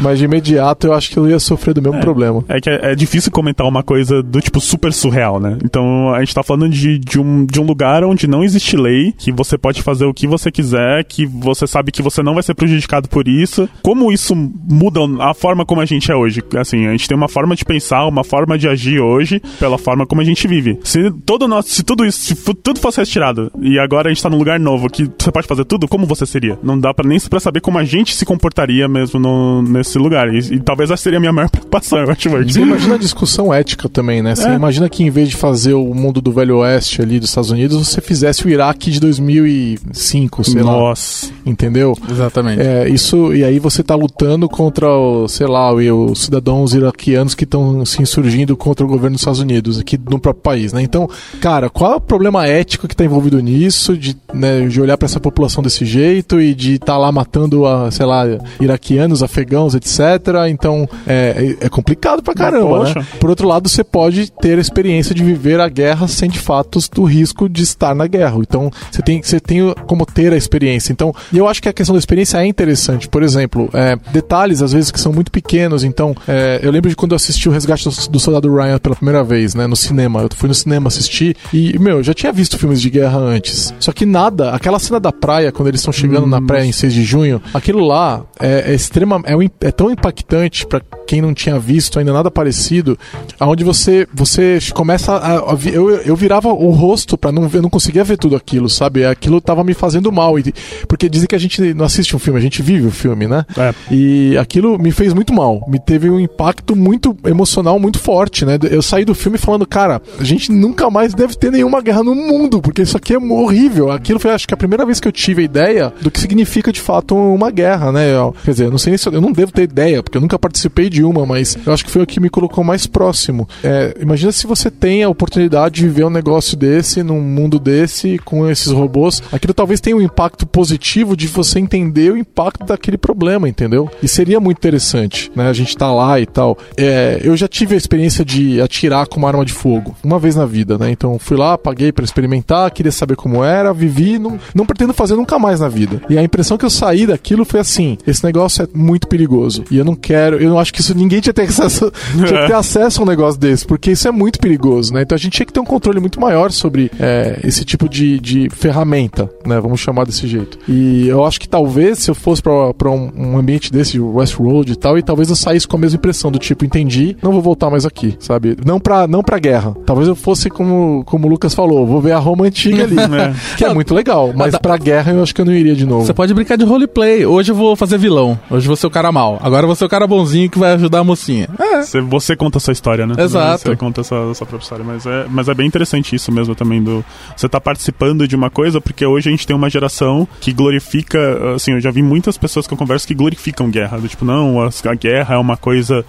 Mas de imediato eu acho que eu ia sofrer do mesmo é, problema. É que é, é, difícil comentar uma coisa do tipo super surreal, né? Então a gente tá falando de, de, um, de um lugar onde não existe lei, que você pode fazer o que você quiser, que você sabe que você não vai ser prejudicado por isso. Como isso muda a forma como a gente é hoje? Assim, a gente tem uma forma de pensar, uma forma de agir hoje pela forma como a gente vive. Se todo nosso, se tudo isso, se tudo fosse retirado e agora a gente tá num lugar novo que você pode fazer tudo, como você seria? Não dá para nem para saber como a gente se comportaria mesmo no, nesse lugar. E, e, talvez essa seria a minha maior preocupação, eu acho. Você imagina a discussão ética também, né? Você é. imagina que em vez de fazer o mundo do Velho Oeste ali dos Estados Unidos, você fizesse o Iraque de 2005, sei Nossa. lá. Entendeu? Exatamente. É, isso, e aí você tá lutando contra, o, sei lá, os cidadãos iraquianos que estão se insurgindo contra o governo dos Estados Unidos, aqui no próprio país, né? Então, cara, qual é o problema ético que está envolvido nisso, de, né, de olhar para essa população desse jeito e de estar tá lá matando, a, sei lá, iraquianos, afegãos, etc. Então, é, é complicado pra caramba, né? Por outro lado, você pode ter a experiência de viver a guerra sem, de fato, o risco de estar na guerra. Então, você tem, você tem como ter a experiência. Então, e eu acho que a questão da experiência é interessante. Por exemplo, é, detalhes, às vezes, que são muito pequenos. Então, é, eu lembro de quando eu assisti o Resgate do Soldado Ryan pela primeira vez, né, no cinema. Eu fui no cinema assistir e, meu, eu já tinha visto filmes de guerra antes. Só que nada, aquela cena da praia, quando eles estão chegando hum. na praia em 6 de junho, aquilo lá é, é extrema, é, é tão impactante para quem não tinha visto ainda nada parecido, aonde você você começa a, a eu, eu virava o rosto para não ver, não conseguia ver tudo aquilo, sabe? Aquilo tava me fazendo mal e, porque dizem que a gente não assiste um filme, a gente vive o filme, né? É. E aquilo me fez muito mal, me teve um impacto muito emocional muito forte, né? Eu saí do filme falando, cara, a gente nunca mais deve ter nenhuma guerra no mundo, porque isso aqui é horrível. Aquilo foi acho que a primeira vez que eu tive a ideia do que significa de fato uma guerra, né? Eu, quer dizer, eu não sei se eu, eu não devo ter ideia, porque eu nunca participei de uma, mas eu acho que foi o que me colocou mais próximo. É, imagina se você tem a oportunidade de viver um negócio desse, num mundo desse, com esses robôs. Aquilo talvez tenha um impacto positivo de você entender impacto daquele problema, entendeu? E seria muito interessante, né? A gente tá lá e tal. É, eu já tive a experiência de atirar com uma arma de fogo, uma vez na vida, né? Então fui lá, paguei para experimentar, queria saber como era, vivi, não, não pretendo fazer nunca mais na vida. E a impressão que eu saí daquilo foi assim: esse negócio é muito perigoso. E eu não quero, eu não acho que isso ninguém tinha que ter acesso, tinha que ter acesso a um negócio desse, porque isso é muito perigoso, né? Então a gente tinha que ter um controle muito maior sobre é, esse tipo de, de ferramenta, né? Vamos chamar desse jeito. E eu acho que talvez se eu fosse para um, um ambiente desse, Westworld e tal, e talvez eu saísse com a mesma impressão do tipo, entendi, não vou voltar mais aqui, sabe? Não pra, não pra guerra. Talvez eu fosse como, como o Lucas falou, vou ver a Roma antiga ali, é. que é muito legal, mas ah, pra guerra eu acho que eu não iria de novo. Você pode brincar de roleplay. Hoje eu vou fazer vilão, hoje eu vou ser o cara mal. Agora eu vou ser o cara bonzinho que vai ajudar a mocinha. É. Você, você conta a sua história, né? Exato. Você conta a sua, a sua própria história, mas é, mas é bem interessante isso mesmo também do... Você tá participando de uma coisa, porque hoje a gente tem uma geração que glorifica, assim, eu já vi muitas pessoas que eu converso que glorificam guerra, do tipo, não, a, a guerra é uma coisa,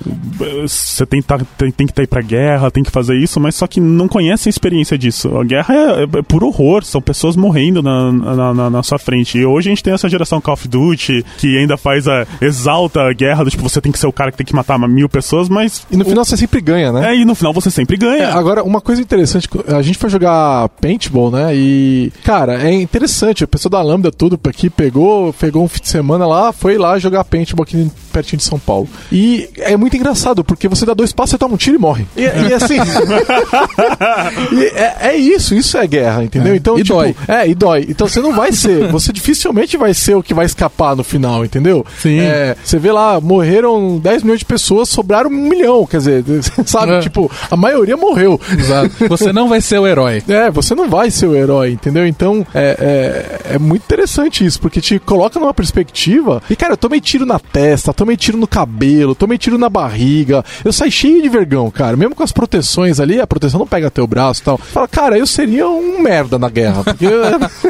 você tem, tá, tem, tem que estar tá pra guerra, tem que fazer isso, mas só que não conhece a experiência disso. A guerra é, é, é por horror, são pessoas morrendo na, na, na, na, sua frente. E hoje a gente tem essa geração Call of Duty, que ainda faz a, exalta a guerra, do tipo, você tem que ser o cara que tem que matar mil pessoas, mas... E no final você sempre ganha, né? É, e no final você sempre ganha. É, agora, uma coisa interessante, a gente foi jogar paintball, né, e, cara, é interessante, a pessoa da Lambda tudo aqui pegou, pegou um fim semana lá, foi lá jogar paintball aqui pertinho de São Paulo. E é muito engraçado, porque você dá dois passos, você toma um tiro e morre. E, e assim. e é, é, isso, isso é guerra, entendeu? É. Então, e tipo, dói. É, e dói. Então você não vai ser, você dificilmente vai ser o que vai escapar no final, entendeu? Sim. É, você vê lá, morreram 10 milhões de pessoas, sobraram um milhão, quer dizer, sabe? É. Tipo, a maioria morreu. Exato. Você não vai ser o herói. É, você não vai ser o herói, entendeu? Então, é, é, é muito interessante isso, porque te coloca numa perspectiva. E, cara, eu tomei tiro na testa, tomei tiro no cabelo, tomei tiro na barriga. Eu saí cheio de vergão, cara. Mesmo com as proteções ali, a proteção não pega teu braço e tal. Fala, cara, eu seria um merda na guerra. Porque eu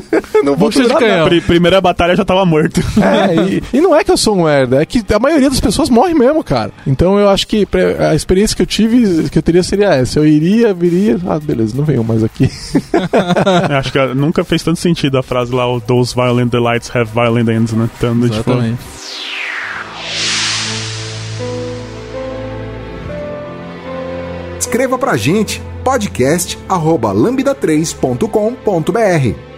não vou canhão. Primeira batalha já tava morto. É, e, e, não é que eu sou um merda, é que a maioria das pessoas morre mesmo, cara. Então eu acho que a experiência que eu tive, que eu teria seria essa. Eu iria, viria. Ah, beleza, não venho mais aqui. acho que nunca fez tanto sentido a frase lá, those violent delights have violent ends, né? Tando, Exatamente. Tipo, Escreva pra gente podcast@lambda3.com.br.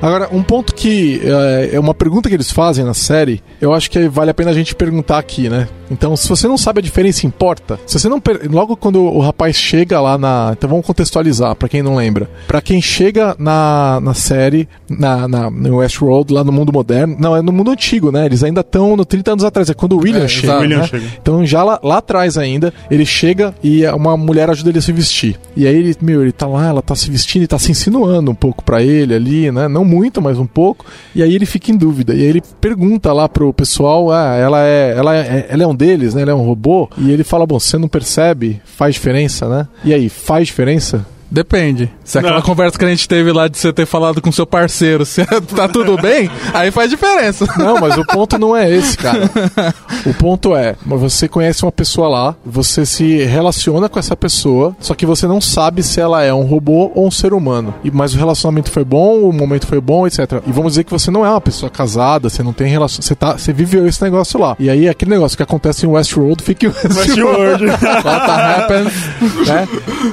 Agora, um ponto que é, é uma pergunta que eles fazem na série, eu acho que vale a pena a gente perguntar aqui, né? Então, se você não sabe a diferença, importa. Se você não. Logo quando o rapaz chega lá na. Então vamos contextualizar, para quem não lembra. para quem chega na, na série, na, na, no Westworld, lá no mundo moderno. Não, é no mundo antigo, né? Eles ainda estão no 30 anos atrás. É quando o William, é, chega, William né? chega. Então, já lá, lá atrás ainda, ele chega e uma mulher ajuda ele a se vestir. E aí ele, meu, ele tá lá, ela tá se vestindo e tá se insinuando um pouco para ele ali, né? Não muito, mas um pouco. E aí ele fica em dúvida. E aí ele pergunta lá pro pessoal: ah, ela é, ela é, ela é um deles, né? Ele é um robô. E ele fala: bom, você não percebe? Faz diferença, né? E aí, faz diferença? Depende. Se aquela não. conversa que a gente teve lá de você ter falado com seu parceiro, se tá tudo bem, aí faz diferença. Não, mas o ponto não é esse, cara. O ponto é, você conhece uma pessoa lá, você se relaciona com essa pessoa, só que você não sabe se ela é um robô ou um ser humano. E mas o relacionamento foi bom, o momento foi bom, etc. E vamos dizer que você não é uma pessoa casada, você não tem relação, você tá, você viveu esse negócio lá. E aí aquele negócio que acontece em Westworld fica em Westworld. What happens, né?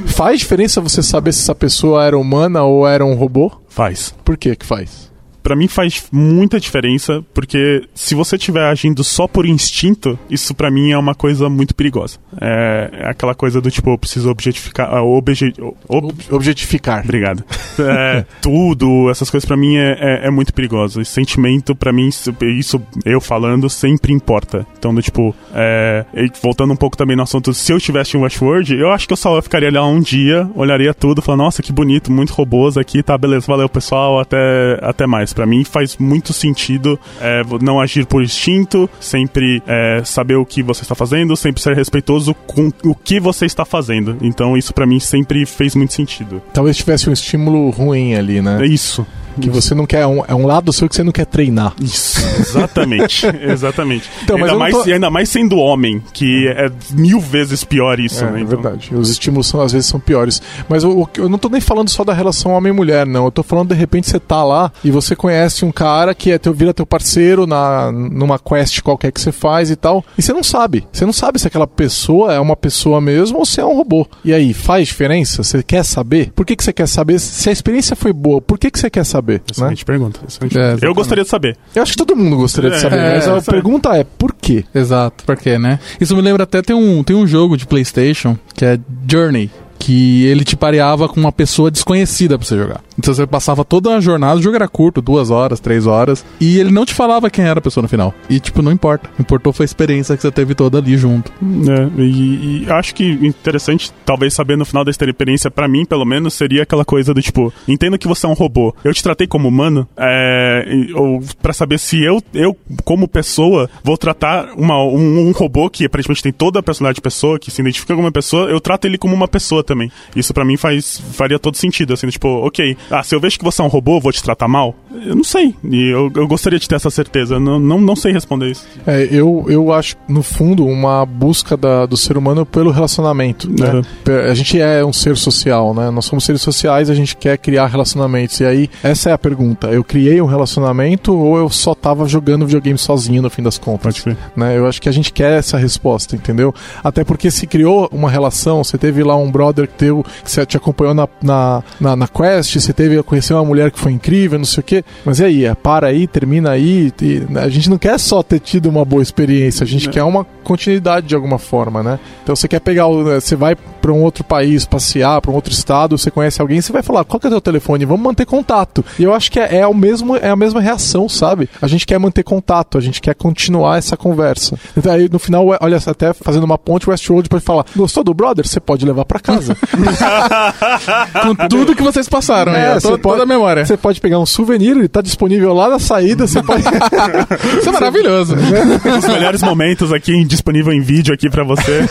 Faz diferença você saber se essa pessoa era humana ou era um robô? Faz. Por que que faz? Para mim faz muita diferença, porque se você estiver agindo só por instinto, isso para mim é uma coisa muito perigosa. É, é, aquela coisa do tipo, eu preciso objetificar. Uh, obje, ob, objetificar. Obrigado. É, tudo, essas coisas para mim é, é, é, muito perigoso. Esse sentimento, para mim, isso eu falando, sempre importa. Então, do tipo, é, voltando um pouco também no assunto, se eu estivesse em Westworld, eu acho que eu só ficaria lá um dia, olharia tudo, falando, nossa, que bonito, muito robôs aqui, tá, beleza, valeu pessoal, até, até mais para mim faz muito sentido é, não agir por instinto, sempre é, saber o que você está fazendo, sempre ser respeitoso com o que você está fazendo. Então isso para mim sempre fez muito sentido. Talvez tivesse um estímulo ruim ali, né? É isso. Que você não quer. É um, é um lado seu que você não quer treinar. Isso, exatamente. exatamente. Então, ainda, eu mais, tô- ainda mais sendo homem, que é mil vezes pior isso, É, né? é Então, verdade. Os estímulos são, às vezes são piores. Mas que- eu não tô nem falando só da relação homem-mulher, não. Eu tô falando, de repente, você tá lá e você conhece um cara que é teu, vira teu parceiro na, numa quest qualquer que você faz e tal. E você não sabe. Você não sabe se aquela pessoa é uma pessoa mesmo ou se é um robô. E aí, faz diferença? Você quer saber? Por que, que você quer saber? Se a experiência foi boa, por que, que você quer saber? Né? Excelente pergunta. excelente É. Eu gostaria de saber. Eu acho que todo mundo gostaria de É, saber, é, mas a pergunta é por quê? Exato, por quê, né? Isso me lembra até tem um, tem um jogo de PlayStation que é Journey. Que ele te pareava com uma pessoa desconhecida pra você jogar. Então você passava toda a jornada, o jogo era curto, duas horas, três horas, e ele não te falava quem era a pessoa no final. E, tipo, não importa. Importou foi a experiência que você teve toda ali junto. É, e, e acho que interessante, talvez saber no final da experiência, pra mim, pelo menos, seria aquela coisa do tipo, entendo que você é um robô. Eu te tratei como humano, é, ou pra saber se eu, eu, como pessoa, vou tratar uma, um, um robô que aparentemente tem toda a personalidade de pessoa, que se identifica como uma pessoa, eu trato ele como uma pessoa também. Isso pra mim faz, faria todo sentido, assim, tipo, ok, ah, se eu vejo que você é um robô, vou te tratar mal? Eu não sei. E eu, eu gostaria de ter essa certeza. Não, não, não sei responder isso. É, eu, eu acho, no fundo, uma busca da- do ser humano pelo relacionamento. Né? Uhum. A gente é um ser social, né? Nós somos seres sociais, a gente quer criar relacionamentos. E aí, essa é a pergunta. Eu criei um relacionamento ou eu só tava jogando videogame sozinho no fim das contas? Né? Eu acho que a gente quer essa resposta, entendeu? Até porque se criou uma relação, você teve lá um brother teu que você te acompanhou na, na, na, na quest, você teve conhecer uma mulher que foi incrível, não sei o quê. Mas e aí? É, para aí, termina aí. né, a gente não quer só ter tido uma boa experiência, a gente É. quer uma continuidade de alguma forma, né? Então você quer pegar, o- você vai para um outro país passear, para um outro estado, você conhece alguém, você vai falar, qual que é o teu telefone? Vamos manter contato. E eu acho que é, é o mesmo, é a mesma reação, sabe? A gente quer manter contato, a gente quer continuar essa conversa. Então aí no final, olha, até fazendo uma ponte, o Westworld pode falar, gostou do brother? Você pode levar para casa. Com tudo que vocês passaram aí, É, você toda, pode- toda a memória. Você pode pegar um souvenir, ele tá disponível lá na saída, você pode... Isso é maravilhoso. Os melhores momentos aqui disponível em vídeo aqui pra você.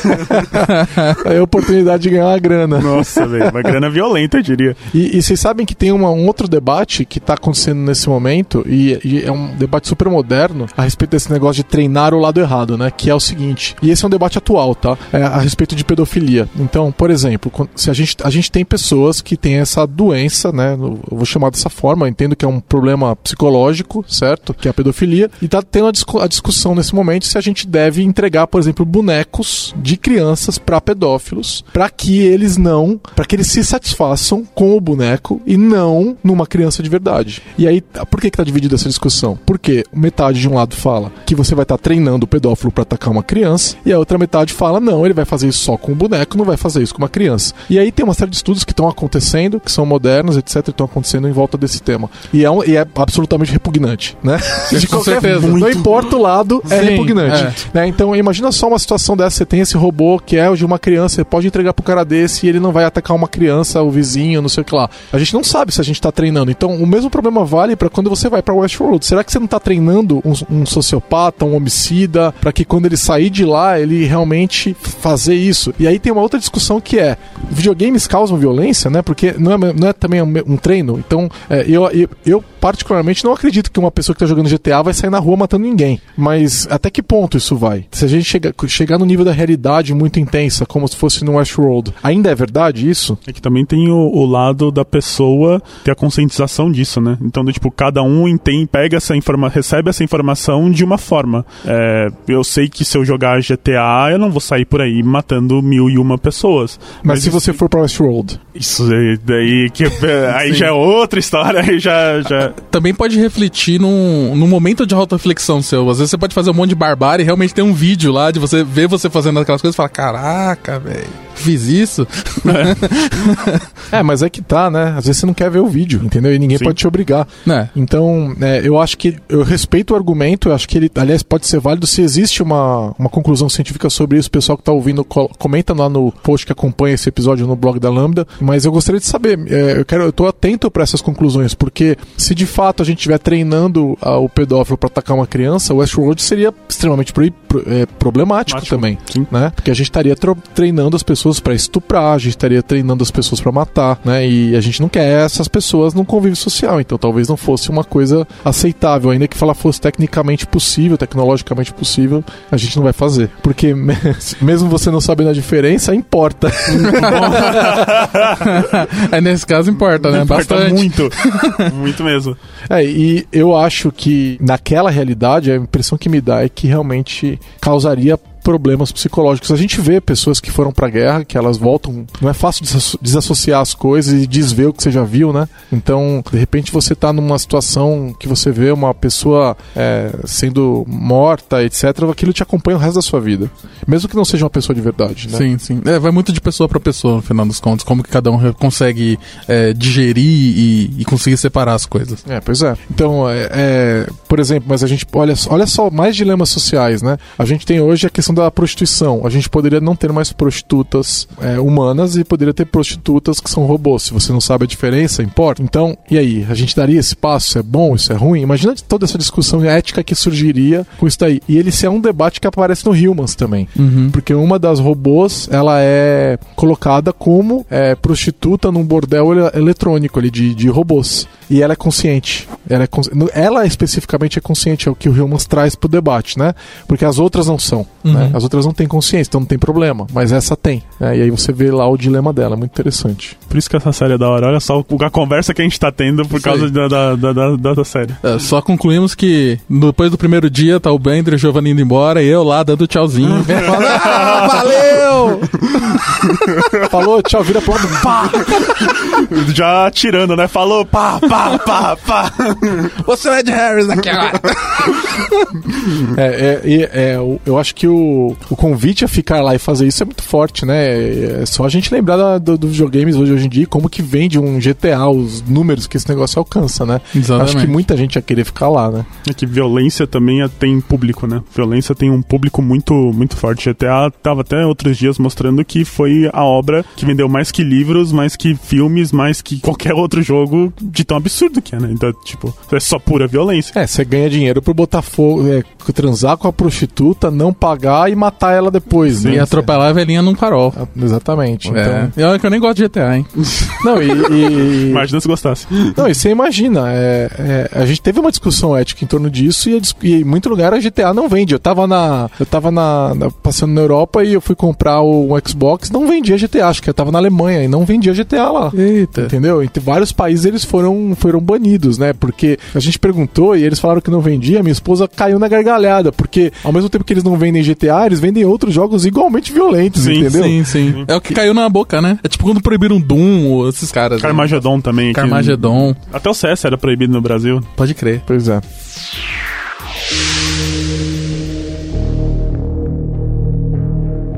é a oportunidade de ganhar uma grana. Nossa, velho, uma grana violenta, eu diria. E, e vocês sabem que tem uma- um outro debate que está acontecendo nesse momento, e, e é um debate super moderno, a respeito desse negócio de treinar o lado errado, né? Que é o seguinte, e esse é um debate atual, tá? É a respeito de pedofilia. Então, por exemplo, se a gente, a gente tem pessoas que têm essa doença, né? Eu vou chamar dessa forma, entendo que é um problema psicológico, certo? Que é a pedofilia, e tá tendo a, discu- a discussão nesse momento se a gente deve entregar, por exemplo, bonecos de crianças para pedófilos, para que eles não, para que eles se satisfaçam com o boneco e não numa criança de verdade. E aí, por que que tá dividida essa discussão? Porque metade de um lado fala que você vai estar treinando o pedófilo para atacar uma criança, e a outra metade fala não, ele vai fazer isso só com o boneco, não vai fazer isso com uma criança. E aí tem uma série de estudos que estão acontecendo, que são modernos, etc, estão acontecendo em volta desse tema. E é, um- e é absolutamente repugnante, né? De qualquer certeza. Não importa o lado, é Sim, repugnante. é. Né? Então imagina só uma situação dessa, você tem esse robô que é o de uma criança, você pode entregar pro cara desse e ele não vai atacar uma criança, o vizinho, não sei o que lá. A gente não sabe se a gente tá treinando. Então o mesmo problema vale para quando você vai pra Westworld. Será que você não tá treinando um, um sociopata, um homicida, para que quando ele sair de lá, ele realmente fazer isso? E aí tem uma outra discussão que é, videogames causam violência, né? Porque não é, não é também um, um treino. Então é, eu, eu, eu particularmente não acredito que uma pessoa que tá jogando GTA vai sair na rua matando ninguém. Mas até que ponto isso vai? Se a gente chega, chegar no nível da realidade muito intensa, como se fosse no Westworld, ainda é verdade isso? É que também tem o, o lado da pessoa ter a conscientização disso, né? Então, tipo, cada um tem, pega essa informação, recebe essa informação de uma forma. É, eu sei que se eu jogar GTA, eu não vou sair por aí matando mil e uma pessoas. Mas, se isso- você for pra Westworld, Isso aí, daí que aí já é outra história, aí já. já... Também pode refletir num, num momento de auto-reflexão seu. Às vezes você pode fazer um monte de barbárie e realmente tem um vídeo lá de você ver você fazendo aquelas coisas e falar: Caraca, velho, fiz isso? É, mas é que tá, né? Às vezes você não quer ver o vídeo, entendeu? E ninguém Sim. pode te obrigar. né? Então, é, eu acho que eu respeito o argumento, eu acho que ele, aliás, pode ser válido se existe uma, uma conclusão científica sobre isso. O pessoal que tá ouvindo, co- comenta lá no post que acompanha esse episódio no blog da Lambda. Mas eu gostaria de saber, é, eu quero, eu tô atento para essas conclusões, porque se de fato a gente estiver treinando ah, o pedófilo para atacar uma criança, o Westworld seria extremamente proib- pro- é, problemático Problemático, também, sim. né? Porque a gente estaria treinando as pessoas pra estuprar, a gente estaria treinando as pessoas pra matar, né? E a gente não quer essas pessoas num convívio social, então talvez não fosse uma coisa aceitável, ainda que ela fosse tecnicamente possível, tecnologicamente possível, a gente não vai fazer, porque me- mesmo você não sabendo a diferença, importa. Aí nesse caso importa, né? Importa Bastante. muito. muito mesmo. É, e eu acho que naquela realidade, a impressão que me dá é que realmente causaria problemas psicológicos. A gente vê pessoas que foram pra guerra, que elas voltam. Não é fácil desasso- desassociar as coisas e desver o que você já viu, né? Então, de repente, você tá numa situação que você vê uma pessoa é, sendo morta, etc. Aquilo te acompanha o resto da sua vida. Mesmo que não seja uma pessoa de verdade, né? Sim, sim. É, vai muito de pessoa pra pessoa, no final dos contos. Como que cada um consegue é, digerir e, e conseguir separar as coisas. É, pois é. Então, é, é, por exemplo, mas a gente olha, olha só mais dilemas sociais, né? A gente tem hoje a questão da prostituição. A gente poderia não ter mais prostitutas é, humanas e poderia ter prostitutas que são robôs. Se você não sabe a diferença, importa. Então, e aí? A gente daria esse passo? Isso é bom? Isso é ruim? Imagina toda essa discussão ética que surgiria com isso daí. E ele se é um debate que aparece no Humans também. Uhum. Porque uma das robôs, ela é colocada como é, prostituta num bordel ele- eletrônico ali de, de robôs. E ela é consciente. Ela, é cons- no- ela especificamente é consciente, é o que o Humans traz pro debate, né? Porque as outras não são. né? As outras não têm consciência, então não tem problema. Mas essa tem. né? E aí você vê lá o dilema dela, é muito interessante. Por isso que essa série é da hora. Olha só a conversa que a gente tá tendo por Isso causa da, da, da, da, da- série. É, só concluímos que depois do primeiro dia tá o Bender e o Giovanni indo embora e eu lá dando tchauzinho. Falando, ah, valeu! Falou, tchau, vira pro lado. Pá! Já atirando, né? Falou pá, pá, pá, pá. Você é o Ed Harris daqui agora. É, é, é, é, eu acho que o, o convite a ficar lá e fazer isso é muito forte, né? É só a gente lembrar da- do- dos videogames hoje, hoje em dia e como que vende um GTA, os números que esse negócio alcança, né? Exatamente. Acho que muita gente ia querer ficar lá, né? É que violência também é- tem público, né? Violência tem um público muito, muito forte. GTA tava até outros dias mostrando que foi a obra que vendeu mais que livros, mais que filmes, mais que qualquer outro jogo de tão absurdo que é, né? Então, tipo, é só pura violência. É, você ganha dinheiro por botar fogo, é, transar com a prostituta, não pagar e matar ela depois, E né? atropelar a velhinha num farol. Ah, Exatamente. Então, É. E olha que eu nem gosto de GTA, hein? Não, e, e- Imagina se gostasse. Não, e você imagina, é, é, a gente teve uma discussão ética em torno disso e, e em muito lugar a GTA não vende. Eu tava na. Eu tava na, na- passando na Europa e eu fui comprar o, um Xbox, não vendia GTA, acho que eu tava na Alemanha e não vendia GTA lá. Eita. Entendeu? Em vários países eles foram, foram banidos, né? Porque a gente perguntou e eles falaram que não vendia, minha esposa caiu na gargalhada, porque ao mesmo tempo que eles não vendem GTA, eles vendem outros jogos igualmente violentos, Sim, entendeu? Sim, sim. É o que caiu na boca, né? É tipo quando proibiram Doom, ou esses caras. né? Carmageddon também. que- Carmageddon. Até o CS era proibido no Brasil. Pode crer. Pois é.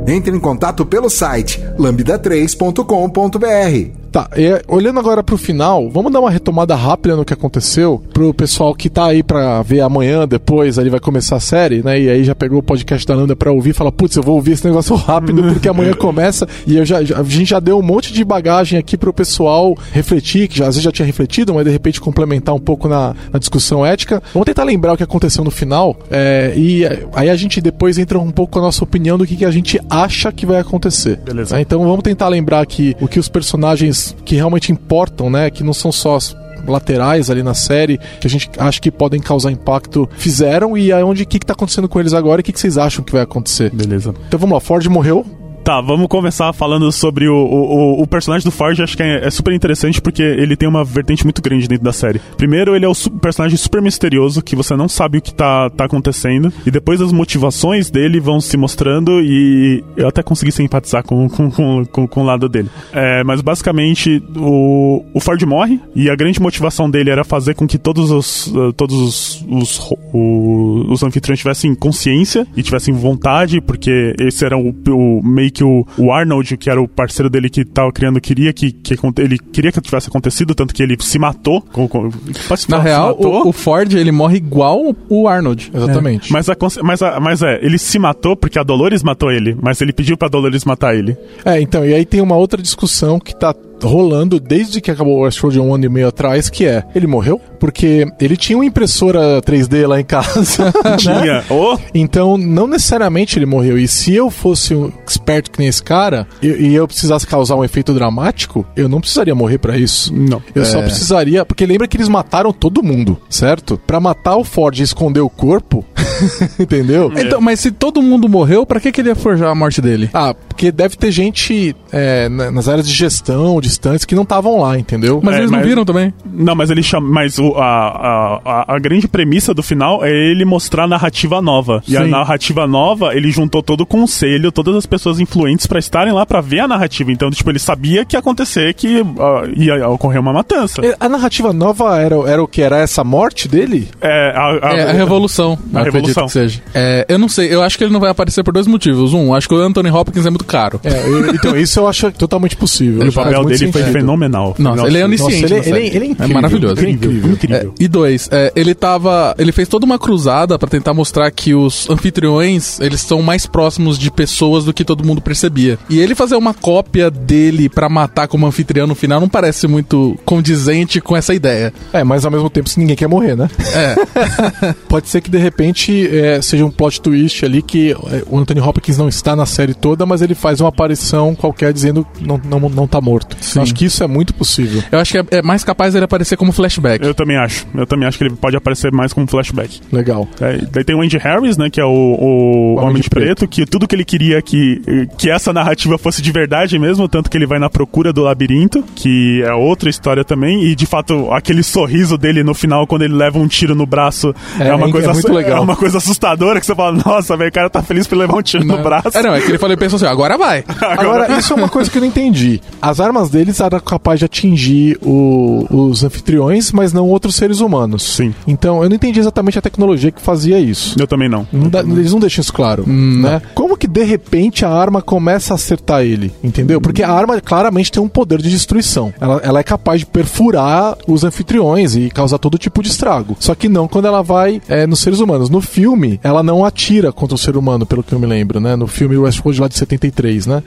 Entre em contato pelo site lambda3.com.br. Tá, e, olhando agora pro final, vamos dar uma retomada rápida no que aconteceu pro pessoal que tá aí pra ver amanhã, depois, ali vai começar a série, né? E aí já pegou o podcast da Lambda pra ouvir e fala, putz, eu vou ouvir esse negócio rápido porque amanhã começa. E eu já, já- a gente já deu um monte de bagagem aqui pro pessoal refletir, que já, às vezes já tinha refletido, mas de repente complementar um pouco na, na discussão ética. Vamos tentar lembrar o que aconteceu no final. é, e aí a gente depois entra um pouco com a nossa opinião do que, que a gente acha que vai acontecer. Beleza. né? Então vamos tentar lembrar aqui o que os personagens que realmente importam, né? Que não são só as laterais ali na série, que a gente acha que podem causar impacto, fizeram e aonde o que, que tá acontecendo com eles agora e o que, que vocês acham que vai acontecer. Beleza. Então vamos lá, Ford morreu. Tá, vamos começar falando sobre o, o, o- personagem do Forge. Acho que é, é super interessante porque ele tem uma vertente muito grande dentro da série. Primeiro, ele é o su- personagem super misterioso que você não sabe o que tá, tá acontecendo. E depois as motivações dele vão se mostrando e eu até consegui simpatizar com, com, com, com, com o lado dele. É, mas basicamente, o, o Ford morre e a grande motivação dele era fazer com que todos os, eh, todos os, os, ro- o- os anfitriões tivessem consciência e tivessem vontade, porque esse era o, o- meio o, o Arnold, que era o parceiro dele que tava criando, queria que, que ele queria que tivesse acontecido, tanto que ele se matou. Com, com, pode se Na real, matou? o, o Ford, ele morre igual o Arnold. Exatamente. Mas, a, mas, a, mas é, ele se matou porque a Dolores matou ele, mas ele pediu pra Dolores matar ele. É, então, e aí tem uma outra discussão que tá rolando desde que acabou o Westworld um ano e meio atrás, que é, ele morreu? Porque ele tinha uma impressora 3D lá em casa. né? Tinha. Oh, Então, não necessariamente ele morreu. E se eu fosse um esperto que nem esse cara, e, e eu precisasse causar um efeito dramático, eu não precisaria morrer pra isso. não. Eu só É. precisaria. Porque lembra que eles mataram todo mundo, certo? Pra matar o Ford e esconder o corpo. entendeu? Então, mas se todo mundo morreu, pra que, que ele ia forjar a morte dele? Ah, porque deve ter gente é, na- nas áreas de gestão, distantes, que não estavam lá, entendeu? Mas É, eles não mas- viram também? Não, mas ele chama. Mas o- a, a, a, grande premissa do final é ele mostrar a narrativa nova. E a Sim. narrativa nova, ele juntou todo o conselho, todas as pessoas influentes pra estarem lá pra ver a narrativa. Então, tipo, ele sabia que ia acontecer, que ah, ia ocorrer uma matança. É, A narrativa nova era, era o que? Era essa morte dele? É, a, a- É, a revolução. A revolução. que seja. É, eu não sei, eu acho que ele não vai aparecer por dois motivos. Um, acho que o Anthony Hopkins é muito caro. É, eu- então isso eu acho totalmente possível. E o papel dele foi sentido. fenomenal. Nossa, ele é Nossa, onisciente. ele, ele, série. ele é incrível. maravilhoso. Incrível. Incrível, incrível. É, e dois, é, ele tava. Ele fez toda uma cruzada pra tentar mostrar que os anfitriões eles são mais próximos de pessoas do que todo mundo percebia. E ele fazer uma cópia dele pra matar como anfitrião no final não parece muito condizente com essa ideia. É, mas ao mesmo tempo se ninguém quer morrer, né? É. Pode ser que de repente é, seja um plot twist ali que é, o Anthony Hopkins não está na série toda, mas ele faz uma aparição qualquer dizendo que não, não, não tá morto. Sim. Eu acho que isso é muito possível. Eu acho que é, é mais capaz dele aparecer como flashback. Eu também acho. Eu também acho que ele pode aparecer mais como flashback. Legal. É, daí tem o Andy Harris, né, que é o, o Homem, de preto, que tudo que ele queria que, que essa narrativa fosse de verdade mesmo, tanto que ele vai na procura do labirinto, que é outra história também, e de fato aquele sorriso dele no final quando ele leva um tiro no braço é, É, uma é coisa legal. é uma coisa assustadora que você fala, nossa, velho, o cara tá feliz por levar um tiro no braço. É, não, é que ele falou e pensou assim, agora vai. Agora, isso é uma coisa que eu não entendi. As armas deles eram capazes de atingir o- os anfitriões, mas não outros seres humanos. Sim. Então, eu não entendi exatamente a tecnologia que fazia isso. Eu também não. Não eles não deixam isso claro, né? Como que de repente a arma começa a acertar ele, entendeu? Porque a arma claramente tem um poder de destruição. Ela, ela é capaz de perfurar os anfitriões e causar todo tipo de estrago. Só que não quando ela vai é, nos seres humanos. No filme, ela não atira contra o ser humano, pelo que eu me lembro, né? No filme Westworld lá de 73, né?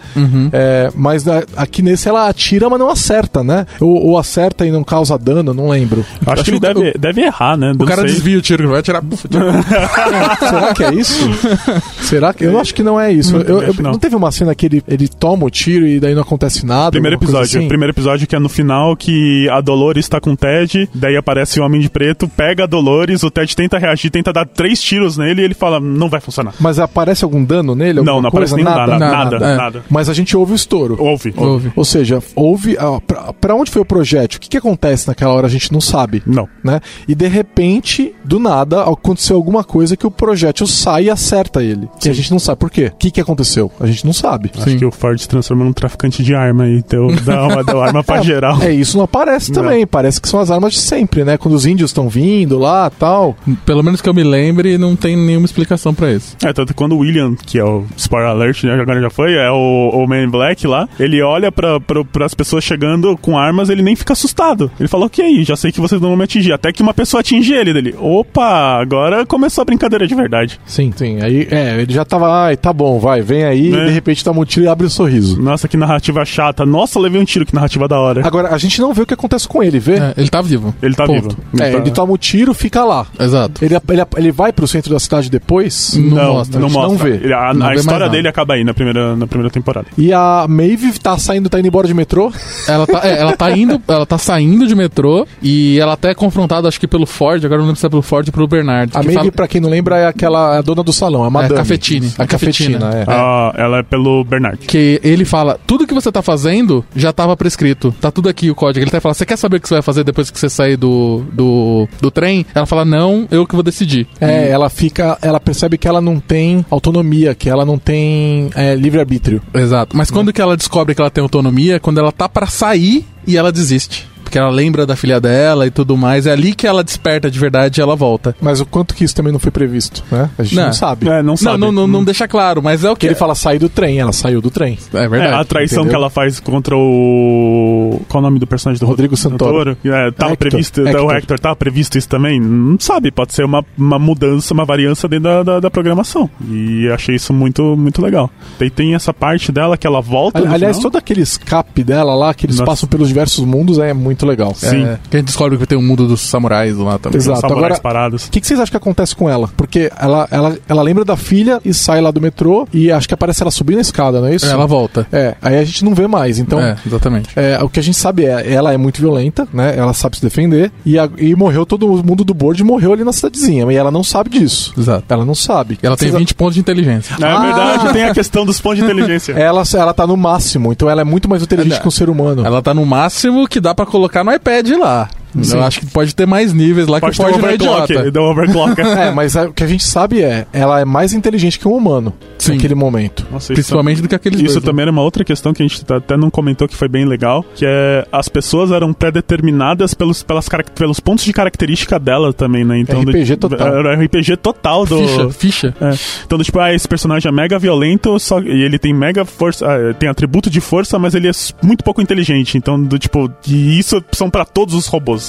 É, mas a- aqui nesse ela atira, mas não acerta, né? Ou, ou acerta e não causa dano, não lembro. Acho, que ele o- deve, deve errar, né? O Não cara sei. desvia o tiro, vai atirar. tira. Será que é isso? Será que. Eu acho que não é isso. Não, Eu- eu- acho não. não. teve uma cena que ele, ele toma o tiro e daí não acontece nada? Primeiro episódio. assim? Primeiro episódio que é no final que a Dolores tá com o Ted, daí aparece o Homem de Preto, pega a Dolores, o Ted tenta reagir, tenta dar três tiros nele e ele fala, não vai funcionar. Mas aparece algum dano nele? Não, não aparece coisa? nenhum nada, Nada, nada, nada, nada. é. Mas a gente ouve o estouro. Ouve. Ouve. Ou seja, houve. pra, pra onde foi o projétil? O que, que acontece naquela hora? A gente não sabe. Não. Né? E de repente, do nada, aconteceu alguma coisa que o projétil sai e acerta ele. E a gente não sabe por quê. O que, que aconteceu? A gente não sabe. Acho que o Ford se transformou num traficante de arma e deu, deu, uma, deu arma pra geral. É, isso não aparece Não. também. Parece que são as armas de sempre, né? Quando os índios estão vindo lá tal. Pelo menos que eu me lembre, não tem nenhuma explicação pra isso. É, tanto que quando o William, que é o spoiler alert, né, agora já foi, é o, o Man Black lá, ele olha pra, pra, pras pessoas chegando com armas, ele nem fica assustado. Ele fala, ok, já sei que vocês não vão me atingir. Até que uma pessoa atinge ele dele. Opa, agora começou a brincadeira de verdade. Sim, sim. Aí, é, ele já tava, ai, tá bom, vai, vem aí, É. e de repente toma um tiro e abre o sorriso. Nossa, que narrativa chata. Nossa, levei um tiro, que narrativa da hora. Agora, a gente não vê o que acontece com ele, vê? É, ele tá vivo. Ele tá Ponto. vivo. É, tá- ele toma o tiro, fica lá. Exato. Ele, ele, ele vai pro centro da cidade depois? Não Não, mostra, não mostra. não vê. Ele- A, Não a vê história dele acaba aí na primeira, na primeira temporada. E a Maeve tá saindo, tá indo embora de metrô? Ela tá, é, ela tá indo, ela tá saindo de metrô e ela até é confrontada, acho que pelo Ford, agora não lembro se é pelo Ford ou pelo Bernard. A Maeve, fala- pra quem não lembra, é aquela a dona do salão, a madame. Cafetine. A A cafetina, Cafetina. é. Ah, ela é pelo Bernard. que ele fala, tudo que você tá fazendo já tava prescrito. Tá tudo aqui o código. Ele até fala, você quer saber o que você vai fazer depois que você sair do, do, do trem? Ela fala, não, eu que vou decidir. É, ela fica. Ela percebe que ela não tem autonomia, que ela não tem é, livre-arbítrio. Exato. Mas quando que ela descobre que ela tem autonomia? É Quando ela tá pra sair e ela desiste. Porque ela lembra da filha dela e tudo mais. É ali que ela desperta de verdade e ela volta. Mas o quanto que isso também não foi previsto, né? A gente não, Não. sabe. É, não sabe. Não, não, não, não deixa claro, mas é o que. Ele fala sair do trem, ela saiu do trem. É É, verdade. a traição entendeu? que ela faz contra o. Qual o nome do personagem do Rodrigo Santoro. É, tava Hector. previsto. Hector. O Hector tava previsto isso também? Não sabe, pode ser uma, uma mudança, uma variância dentro da, da, da programação. E achei isso muito, muito legal. Daí tem essa parte dela que ela volta. Ali- Aliás, final. todo aquele escape dela lá, que eles Nossa. passam pelos diversos mundos, é muito legal. Sim. É, que a gente descobre que tem um mundo dos samurais lá também. Exato. Samurais Agora- parados. O que, que vocês acham que acontece com ela? Porque ela, ela, ela lembra da filha e sai lá do metrô e acho que aparece ela subindo a escada, não é isso? Ela volta. É, aí a gente não vê mais. Então, é, exatamente. É, o que a gente sabe é, ela é muito violenta, né? Ela sabe se defender e, a- e morreu todo mundo do board morreu ali na cidadezinha, e ela não sabe disso. Exato. Ela não sabe. E ela tem Vocês- 20 pontos de inteligência. É Ah! verdade, tem a questão dos pontos de inteligência. Ela, ela tá no máximo, então ela é muito mais inteligente É, que um ser humano. Ela tá no máximo que dá pra colocar no iPad lá. Sim. Eu acho que pode ter mais níveis lá Pode que ter pode não é overclock. dá um overclock. É, mas a- o que a gente sabe é, ela é mais inteligente que um humano Sim. naquele momento. Nossa, isso Principalmente do que aqueles Isso dois, né? também era uma outra questão que a gente tá- até não comentou que foi bem legal, que é as pessoas eram pré-determinadas pelos, pelas, pelos pontos de característica dela também, né? Então, RPG do, total. Era RPG total do... Ficha, ficha. É. Então, do tipo, ah, esse personagem é mega violento, só, e ele tem mega força, ah, tem atributo de força, mas ele é muito pouco inteligente. Então, do tipo, e isso são pra todos os robôs.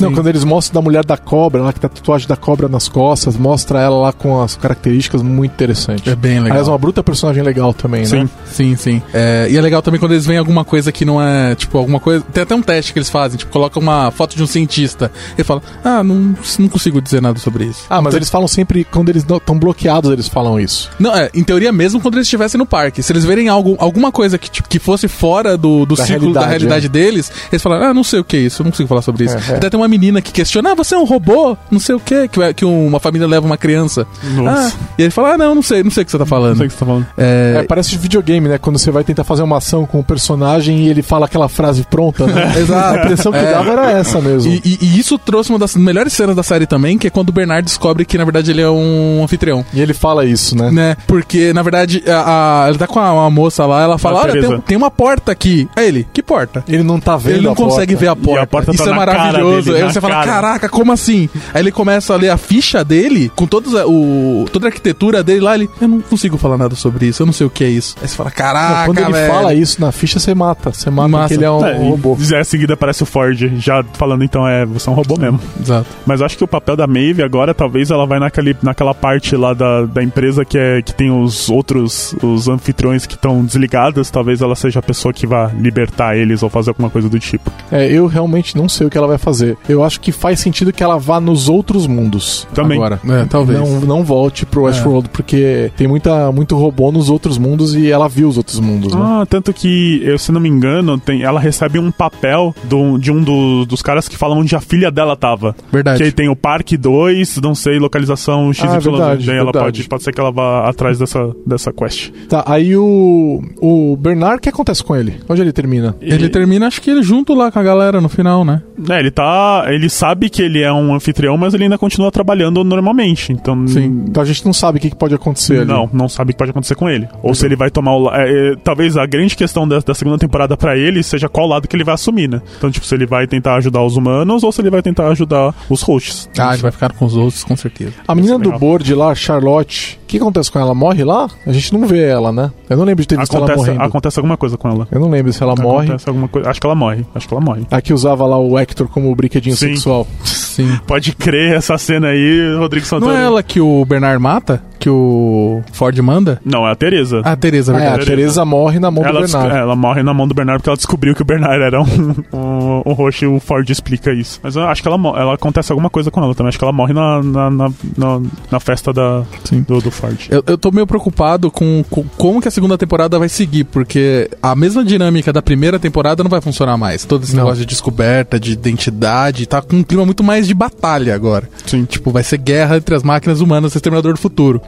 Não, quando eles mostram da mulher da cobra, lá que tá a tatuagem da cobra nas costas, mostra ela lá com as características muito interessante. É bem legal. Aliás, uma bruta personagem legal também, Sim. né? Sim, sim. É, e é legal também quando eles veem alguma coisa que não é, tipo, alguma coisa. Tem até um teste que eles fazem, tipo, coloca uma foto de um cientista. Ele fala, ah, não, não consigo dizer nada sobre isso. Ah, mas eles falam sempre, quando eles estão bloqueados, eles falam isso. Não, é, em teoria mesmo quando eles estivessem no parque. Se eles verem algo, alguma coisa que, tipo, que fosse fora do, do Da ciclo da realidade, realidade deles, eles falam, ah, não sei o que é isso, eu não consigo falar sobre isso. É, é. Até tem uma menina que questiona, ah, você é um robô? Não sei o que, que, que uma família leva uma criança. Nossa. Ah, e ele fala, ah, não, não sei, não sei o que você tá Não falando. sei o que você tá falando. É, É, parece videogame, né? Quando você vai tentar fazer uma ação com o personagem e ele fala aquela frase pronta, né? Exato. A impressão que É. dava era essa mesmo. E, e- e isso trouxe uma das melhores cenas da série também, que é quando o Bernard descobre que, na verdade, ele é um anfitrião. E ele fala isso, né? Né? Porque, na verdade, a, a- ele tá com a, uma moça lá, ela fala: A Olha, tem, tem uma porta aqui. Aí ele, que porta? Ele não tá vendo Ele não a consegue porta. ver a porta. a porta Isso tá é na cara maravilhoso. Aí você fala, cara. caraca, como assim? Aí ele começa a ler a ficha dele, com todos a- o, toda a arquitetura dele lá, ele, eu não consigo falar nada sobre isso, eu não sei o que é isso. Aí você fala, caraca, Quando ele velho. fala isso na ficha, você mata. Você mata Massa. porque ele é um É, robô. E a seguida aparece o Ford, já falando, então, é, você é um robô mesmo. Exato. Mas eu acho que o papel da Maeve agora, talvez ela vai naquele, naquela parte lá da, da empresa que, é, que tem os outros, os anfitriões que estão desligados, talvez ela seja a pessoa que vá libertar eles ou fazer alguma coisa do tipo. É, eu realmente não sei o que ela vai fazer. Eu acho que faz sentido que ela vá nos outros mundos. Também. Agora. É, talvez. Não, não volte pro Westworld, porque tem muita, muito robô nos outros mundos e ela viu os outros mundos, né? Ah, tanto que, eu, se não me engano, tem, ela recebe um papel do, de um do- dos caras que falam onde a filha dela tava. Verdade. Que aí tem o Parque 2, não sei, localização XY. Ah, verdade, daí ela pode, pode ser que ela vá atrás dessa, dessa quest. Tá, aí o, o Bernard, o que acontece com ele? Onde ele termina? Ele termina, acho que ele junto lá com a galera no final, né? É, ele tá. Ele sabe que ele é um anfitrião, mas ele ainda continua trabalhando normalmente. Então. Sim. Então a gente não sabe o que que pode acontecer ali. Não, não sabe o que pode acontecer com ele. Ou se ele vai tomar o. é, é, talvez a grande questão da, da segunda temporada pra ele seja qual lado que ele vai assumir, né? Então, tipo, se ele vai tentar ajudar os humanos ou se ele vai tentar ajudar os hosts. Ah, ele vai ficar com os outros, com certeza. A menina é do board lá, Charlotte, que acontece com ela? Morre lá? A gente não vê ela, né? Eu não lembro de ter visto ela Acontece, morrendo. acontece alguma coisa com ela. Eu não lembro se ela morre. Acontece alguma coisa. Acho que ela morre. Acho que ela morre. A que usava lá o Hector como brinquedinho Sim. sexual. Sim. Pode crer essa cena aí, Rodrigo Não Santana. é ela que o Bernard mata? Que o Ford manda? Não, é a Tereza. Ah, a Tereza, Ah, é, a verdade. Teresa morre na mão ela, do des- Bernard. é, ela morre na mão do Bernard porque ela descobriu que o Bernard era um, um, um roxo e o Ford explica isso. Mas eu acho que ela, ela acontece alguma coisa com ela também. Acho que ela morre na, na, na, na- na festa da, Sim. do, do Ford. Eu, eu tô meio preocupado com, com como que a segunda temporada vai seguir, porque a mesma dinâmica da primeira temporada não vai funcionar mais. Todo esse Não. negócio de descoberta, de identidade, tá com um clima muito mais de batalha agora. Sim. Tipo, vai ser guerra entre as máquinas humanas e o Exterminador do Futuro.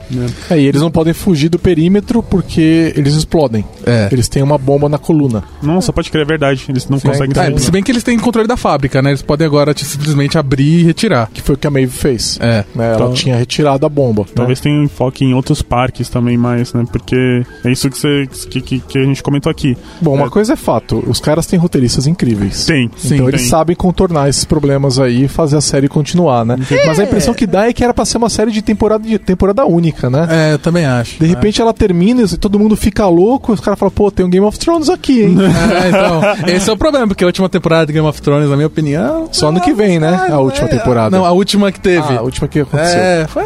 É, e eles não podem fugir do perímetro porque eles explodem. É. Eles têm uma bomba na coluna. Nossa, pode crer, é verdade. Eles não conseguem então. sair. É, se bem que eles têm controle da fábrica, né? Eles podem agora te- simplesmente abrir e retirar. Que foi o que a Maeve fez. É. Né, Ela Então- tinha retirado a bomba. né? Talvez tenha enfoque em outros parques também mais, né? Porque é isso que, você, que, que- que a gente comentou aqui. Bom, uma É. coisa é fato: os caras têm roteiristas incríveis. Tem. Sim, então eles tem. sabem contornar esses problemas aí e fazer a série continuar, né? Mas a impressão que dá é que era pra ser uma série de temporada, de temporada única, né? É, eu também acho. De repente ela termina e todo mundo fica louco, os caras falam, pô, tem um Game of Thrones aqui, hein? É, então, esse é o problema, porque a última temporada de Game of Thrones, na minha opinião. Só ano que vem, né? A última temporada. Não, a última que teve. Ah, a última que aconteceu. É, foi.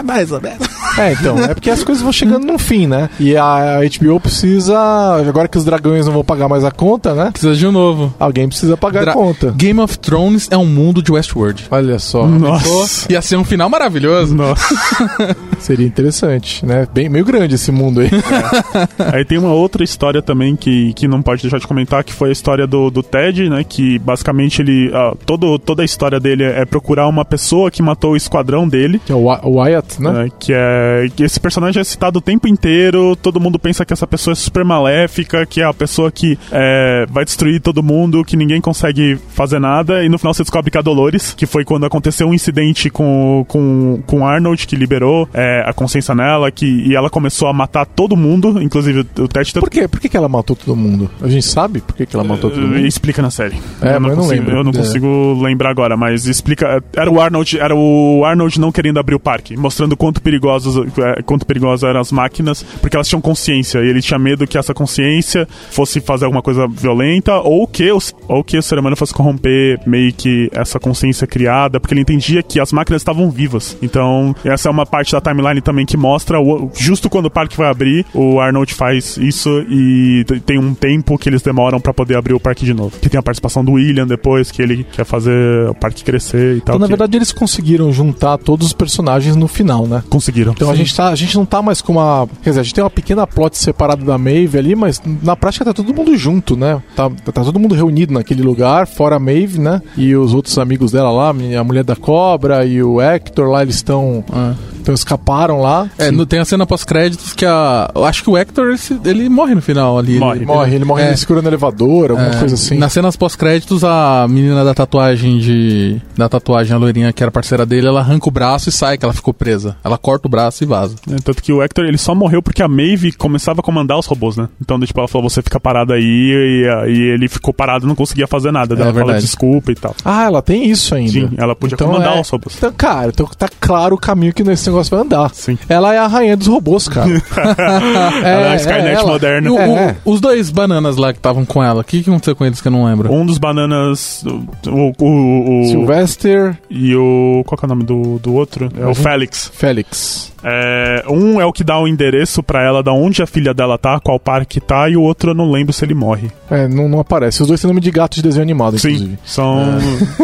É, mais ou menos. É, então, é porque as coisas vão chegando no fim, né? E a HBO precisa, agora que os dragões não vão pagar mais a conta, né? Precisa de um novo. Alguém precisa pagar Dra- a conta. Game of Thrones é um mundo de Westworld. Olha só, Nossa. Ia ser um final maravilhoso. Nossa. seria interessante, né? Bem, meio grande esse mundo aí. Aí tem uma outra história também que, que não pode deixar de comentar, que foi a história do, do Ted, né? Que basicamente ele. ah, todo, toda a história dele é procurar uma pessoa que matou o esquadrão dele. Que é o Wy- né? né, que é que esse personagem é citado o tempo inteiro, todo mundo pensa que essa pessoa é super maléfica, que é a pessoa que é, vai destruir todo mundo, que ninguém consegue fazer nada, e no final você descobre que é a Dolores, que foi quando aconteceu um incidente com com, com Arnold, que liberou é, a consciência nela, que, e ela começou a matar todo mundo, inclusive o Ted Por quê? Por que, que ela matou todo mundo? A gente sabe por que, que ela matou todo mundo? Explica na série. É, eu não consigo, lembro. Eu não É. consigo lembrar agora, mas explica. Era o Arnold, era o Arnold não querendo abrir o parque, mostrando quanto perigosos, é, quanto perigosas eram as máquinas, porque elas tinham consciência e ele tinha medo que essa consciência fosse fazer alguma coisa violenta ou que ou que o ser humano fosse corromper meio que essa consciência criada, porque ele entendia que as máquinas estavam vivas. Então essa é uma parte da timeline também que mostra o- justo quando o parque vai abrir, o Arnold faz isso e tem um tempo que eles demoram pra poder abrir o parque de novo. Que tem a participação do William depois, que ele quer fazer o parque crescer e tal. Então, na que verdade, eles conseguiram juntar todos os personagens no final, né? conseguiram. Então a gente, tá, a gente não tá mais com uma. Quer dizer, a gente tem uma pequena plot separada da Maeve ali, mas na prática tá todo mundo junto, né? Tá, tá todo mundo reunido naquele lugar, fora a Maeve, né? E os outros amigos dela lá, a mulher da cobra e o Hector lá, eles estão. Então escaparam lá. É, no- tem a cena pós-créditos que a. Eu acho que o Hector ele, ele morre no final ali. Morre. Ele, Morre, ele morre É. ele segura no elevador, alguma É, coisa assim. Nas cenas pós-créditos, a menina da tatuagem de. Da tatuagem, a loirinha que era parceira dele, ela arranca o braço e sai, que ela ficou presa. Ela corta o braço e vaza. É, tanto que o Hector ele só morreu porque a Maeve começava a comandar os robôs, né? Então, tipo, ela falou: você fica parado aí, e, e ele ficou parado não conseguia fazer nada. Daí É ela fala verdade. desculpa e tal. Ah, ela tem isso ainda. Sim, ela podia Então comandar é- os robôs. Então, cara, então tá claro o caminho que esse negócio vai andar. Sim. Ela é a rainha dos robôs, cara. Ela é a Skynet ela. moderna. O- É. o- os dois bananas lá que estavam com ela, o que, que aconteceu com eles que eu não lembro? Um dos bananas. O. o, o, o- Sylvester e o. Qual que é o nome do, do outro? É o Félix. Félix. É, um é o que dá o endereço pra ela da onde a filha dela tá, qual parque tá, e o outro eu não lembro se ele morre. É, não, não aparece. Os dois têm nome de gato de desenho animado, Sim, inclusive. são.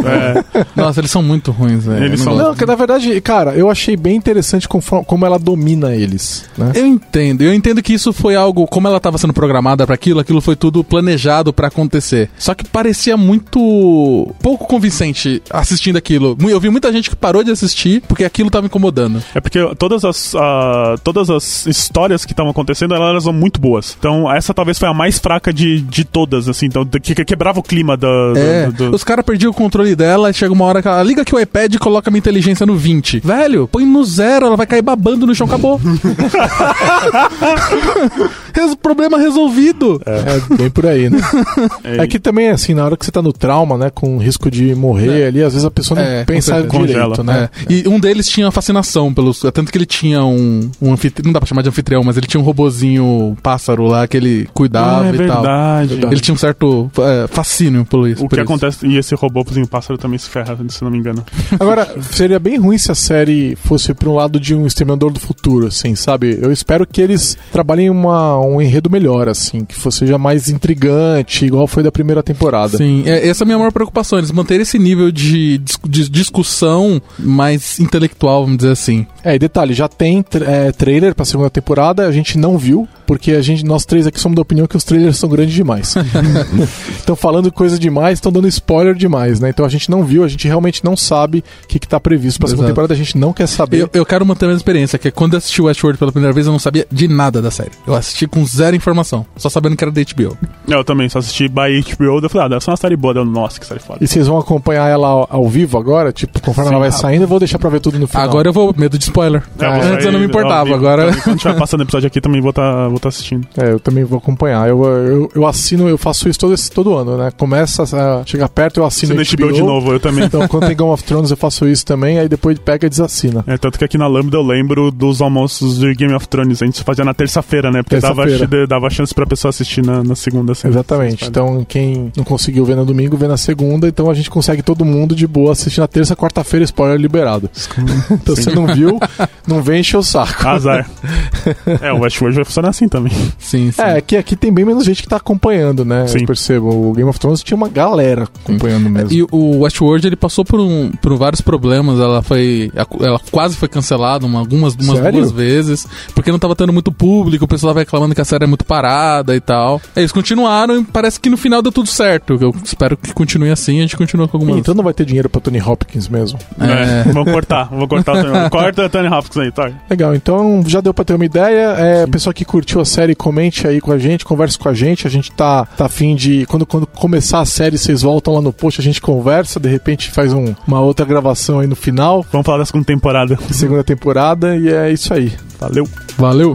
é, Nossa, eles são muito ruins, velho. Eles Eu são- não Não, que na verdade, cara, eu achei bem interessante conforme- como ela domina eles, né? Eu entendo, eu entendo que isso foi algo, como ela estava sendo programada pra aquilo, aquilo foi tudo planejado pra acontecer. Só que parecia muito pouco convincente assistindo aquilo. Eu vi muita gente que parou de assistir porque aquilo tava incomodando. é porque todas as, ah, todas as histórias que estavam acontecendo elas são muito boas. Então, essa talvez foi a mais fraca de, de todas, assim, então, que, que quebrava o clima da. do- É, do- do- os caras perdiam o controle dela e chega uma hora que ela liga aqui o iPad e coloca minha inteligência no 20. Velho, põe no zero, ela vai cair babando no chão, acabou. Res- Problema resolvido. É bem por aí, né? É que também, assim, na hora que você tá no trauma, né, com risco de morrer ali, às vezes a pessoa não É, com pensa direito, Congela, né? É. E um deles tinha fascinação pelos. Tanto que ele tinha um, um anfitrião. Não dá pra chamar de anfitrião, mas ele tinha um robozinho pássaro lá que ele cuidava Ah, é e tal. verdade. Ele tinha um certo é, fascínio por isso. O que isso. acontece. E esse robôzinho pássaro também se ferra, se não me engano. Agora, seria bem ruim se a série fosse pra um lado de um Exterminador do Futuro, assim, sabe? Eu espero que eles trabalhem uma, um enredo melhor, assim, que seja mais intrigante, igual foi da primeira temporada. Sim, é, essa é a minha maior preocupação. Eles manterem esse nível de, dis- de discussão mais intelectual, vamos dizer assim. É, e detalhe, já tem tra- é, trailer pra segunda temporada, a gente não viu. Porque a gente, nós três aqui somos da opinião que os trailers são grandes demais. Estão falando coisa demais, estão dando spoiler demais, né? Então a gente não viu, a gente realmente não sabe o que, está previsto para a segunda temporada, a gente não quer saber. Eu, eu quero manter a mesma experiência, que é quando eu assisti Westworld pela primeira vez, eu não sabia de nada da série. Eu assisti com zero informação, só sabendo que era da HBO. Eu também, só assisti by HBO, eu falei, ah, deve ser uma série boa. Eu, Nossa, que série foda. E vocês vão acompanhar ela ao, ao vivo agora? Tipo, conforme Sim, ela vai saindo, eu vou deixar pra ver tudo no final. Agora eu vou, medo de spoiler. É, eu Antes eu não me importava, agora... Então, quando estiver passando o episódio aqui, também vou estar tá, vou tá assistindo. É, eu também vou acompanhar. Eu, eu, eu assino, eu faço isso todo, esse, todo ano, né? Começa a chegar perto, eu assino Você HBO, HBO de novo, eu também. Então, quando tem Game of Thrones, eu faço isso também, aí depois pega e desassina. É, tanto que aqui na Lambda eu lembro dos almoços de Game of Thrones. A gente fazia na terça-feira, né? Porque terça dava, dava chance pra pessoa assistir na, na segunda. Assim, Exatamente. Então, quem não conseguiu ver no domingo, vê na segunda. Então, a gente consegue todo mundo de boa assistir na terça, quarta-feira, spoiler liberado. então, você não viu, não vem encher o saco. Azar. é, o Westworld vai funcionar assim também. Sim, sim. É, que aqui tem bem menos gente que tá acompanhando, né? Sim. Eu percebo. O Game of Thrones tinha uma galera acompanhando mesmo. E o Westworld, ele passou por, um, por vários problemas. Ela foi. Ela quase foi cancelada uma, algumas umas duas vezes. Porque não tava tendo muito público, o pessoal tava reclamando que a série é muito parada e tal. Eles continuaram e parece que no final deu tudo certo. Eu espero que continue assim e a gente continua com algumas. Então não vai ter dinheiro pra Tony Hopkins mesmo. É. é vou cortar, vou cortar o Tony Corta Tony Hopkins aí, tá? Legal, então já deu pra ter uma ideia. É, pessoal que curtiu a série, comente aí com a gente, converse com a gente. A gente tá, tá afim de. Quando, quando começar a série, vocês voltam lá no post, a gente conversa, de repente faz um, uma outra gravação aí no final. Vamos falar da segunda temporada. Segunda temporada, e é isso aí. Valeu. Valeu.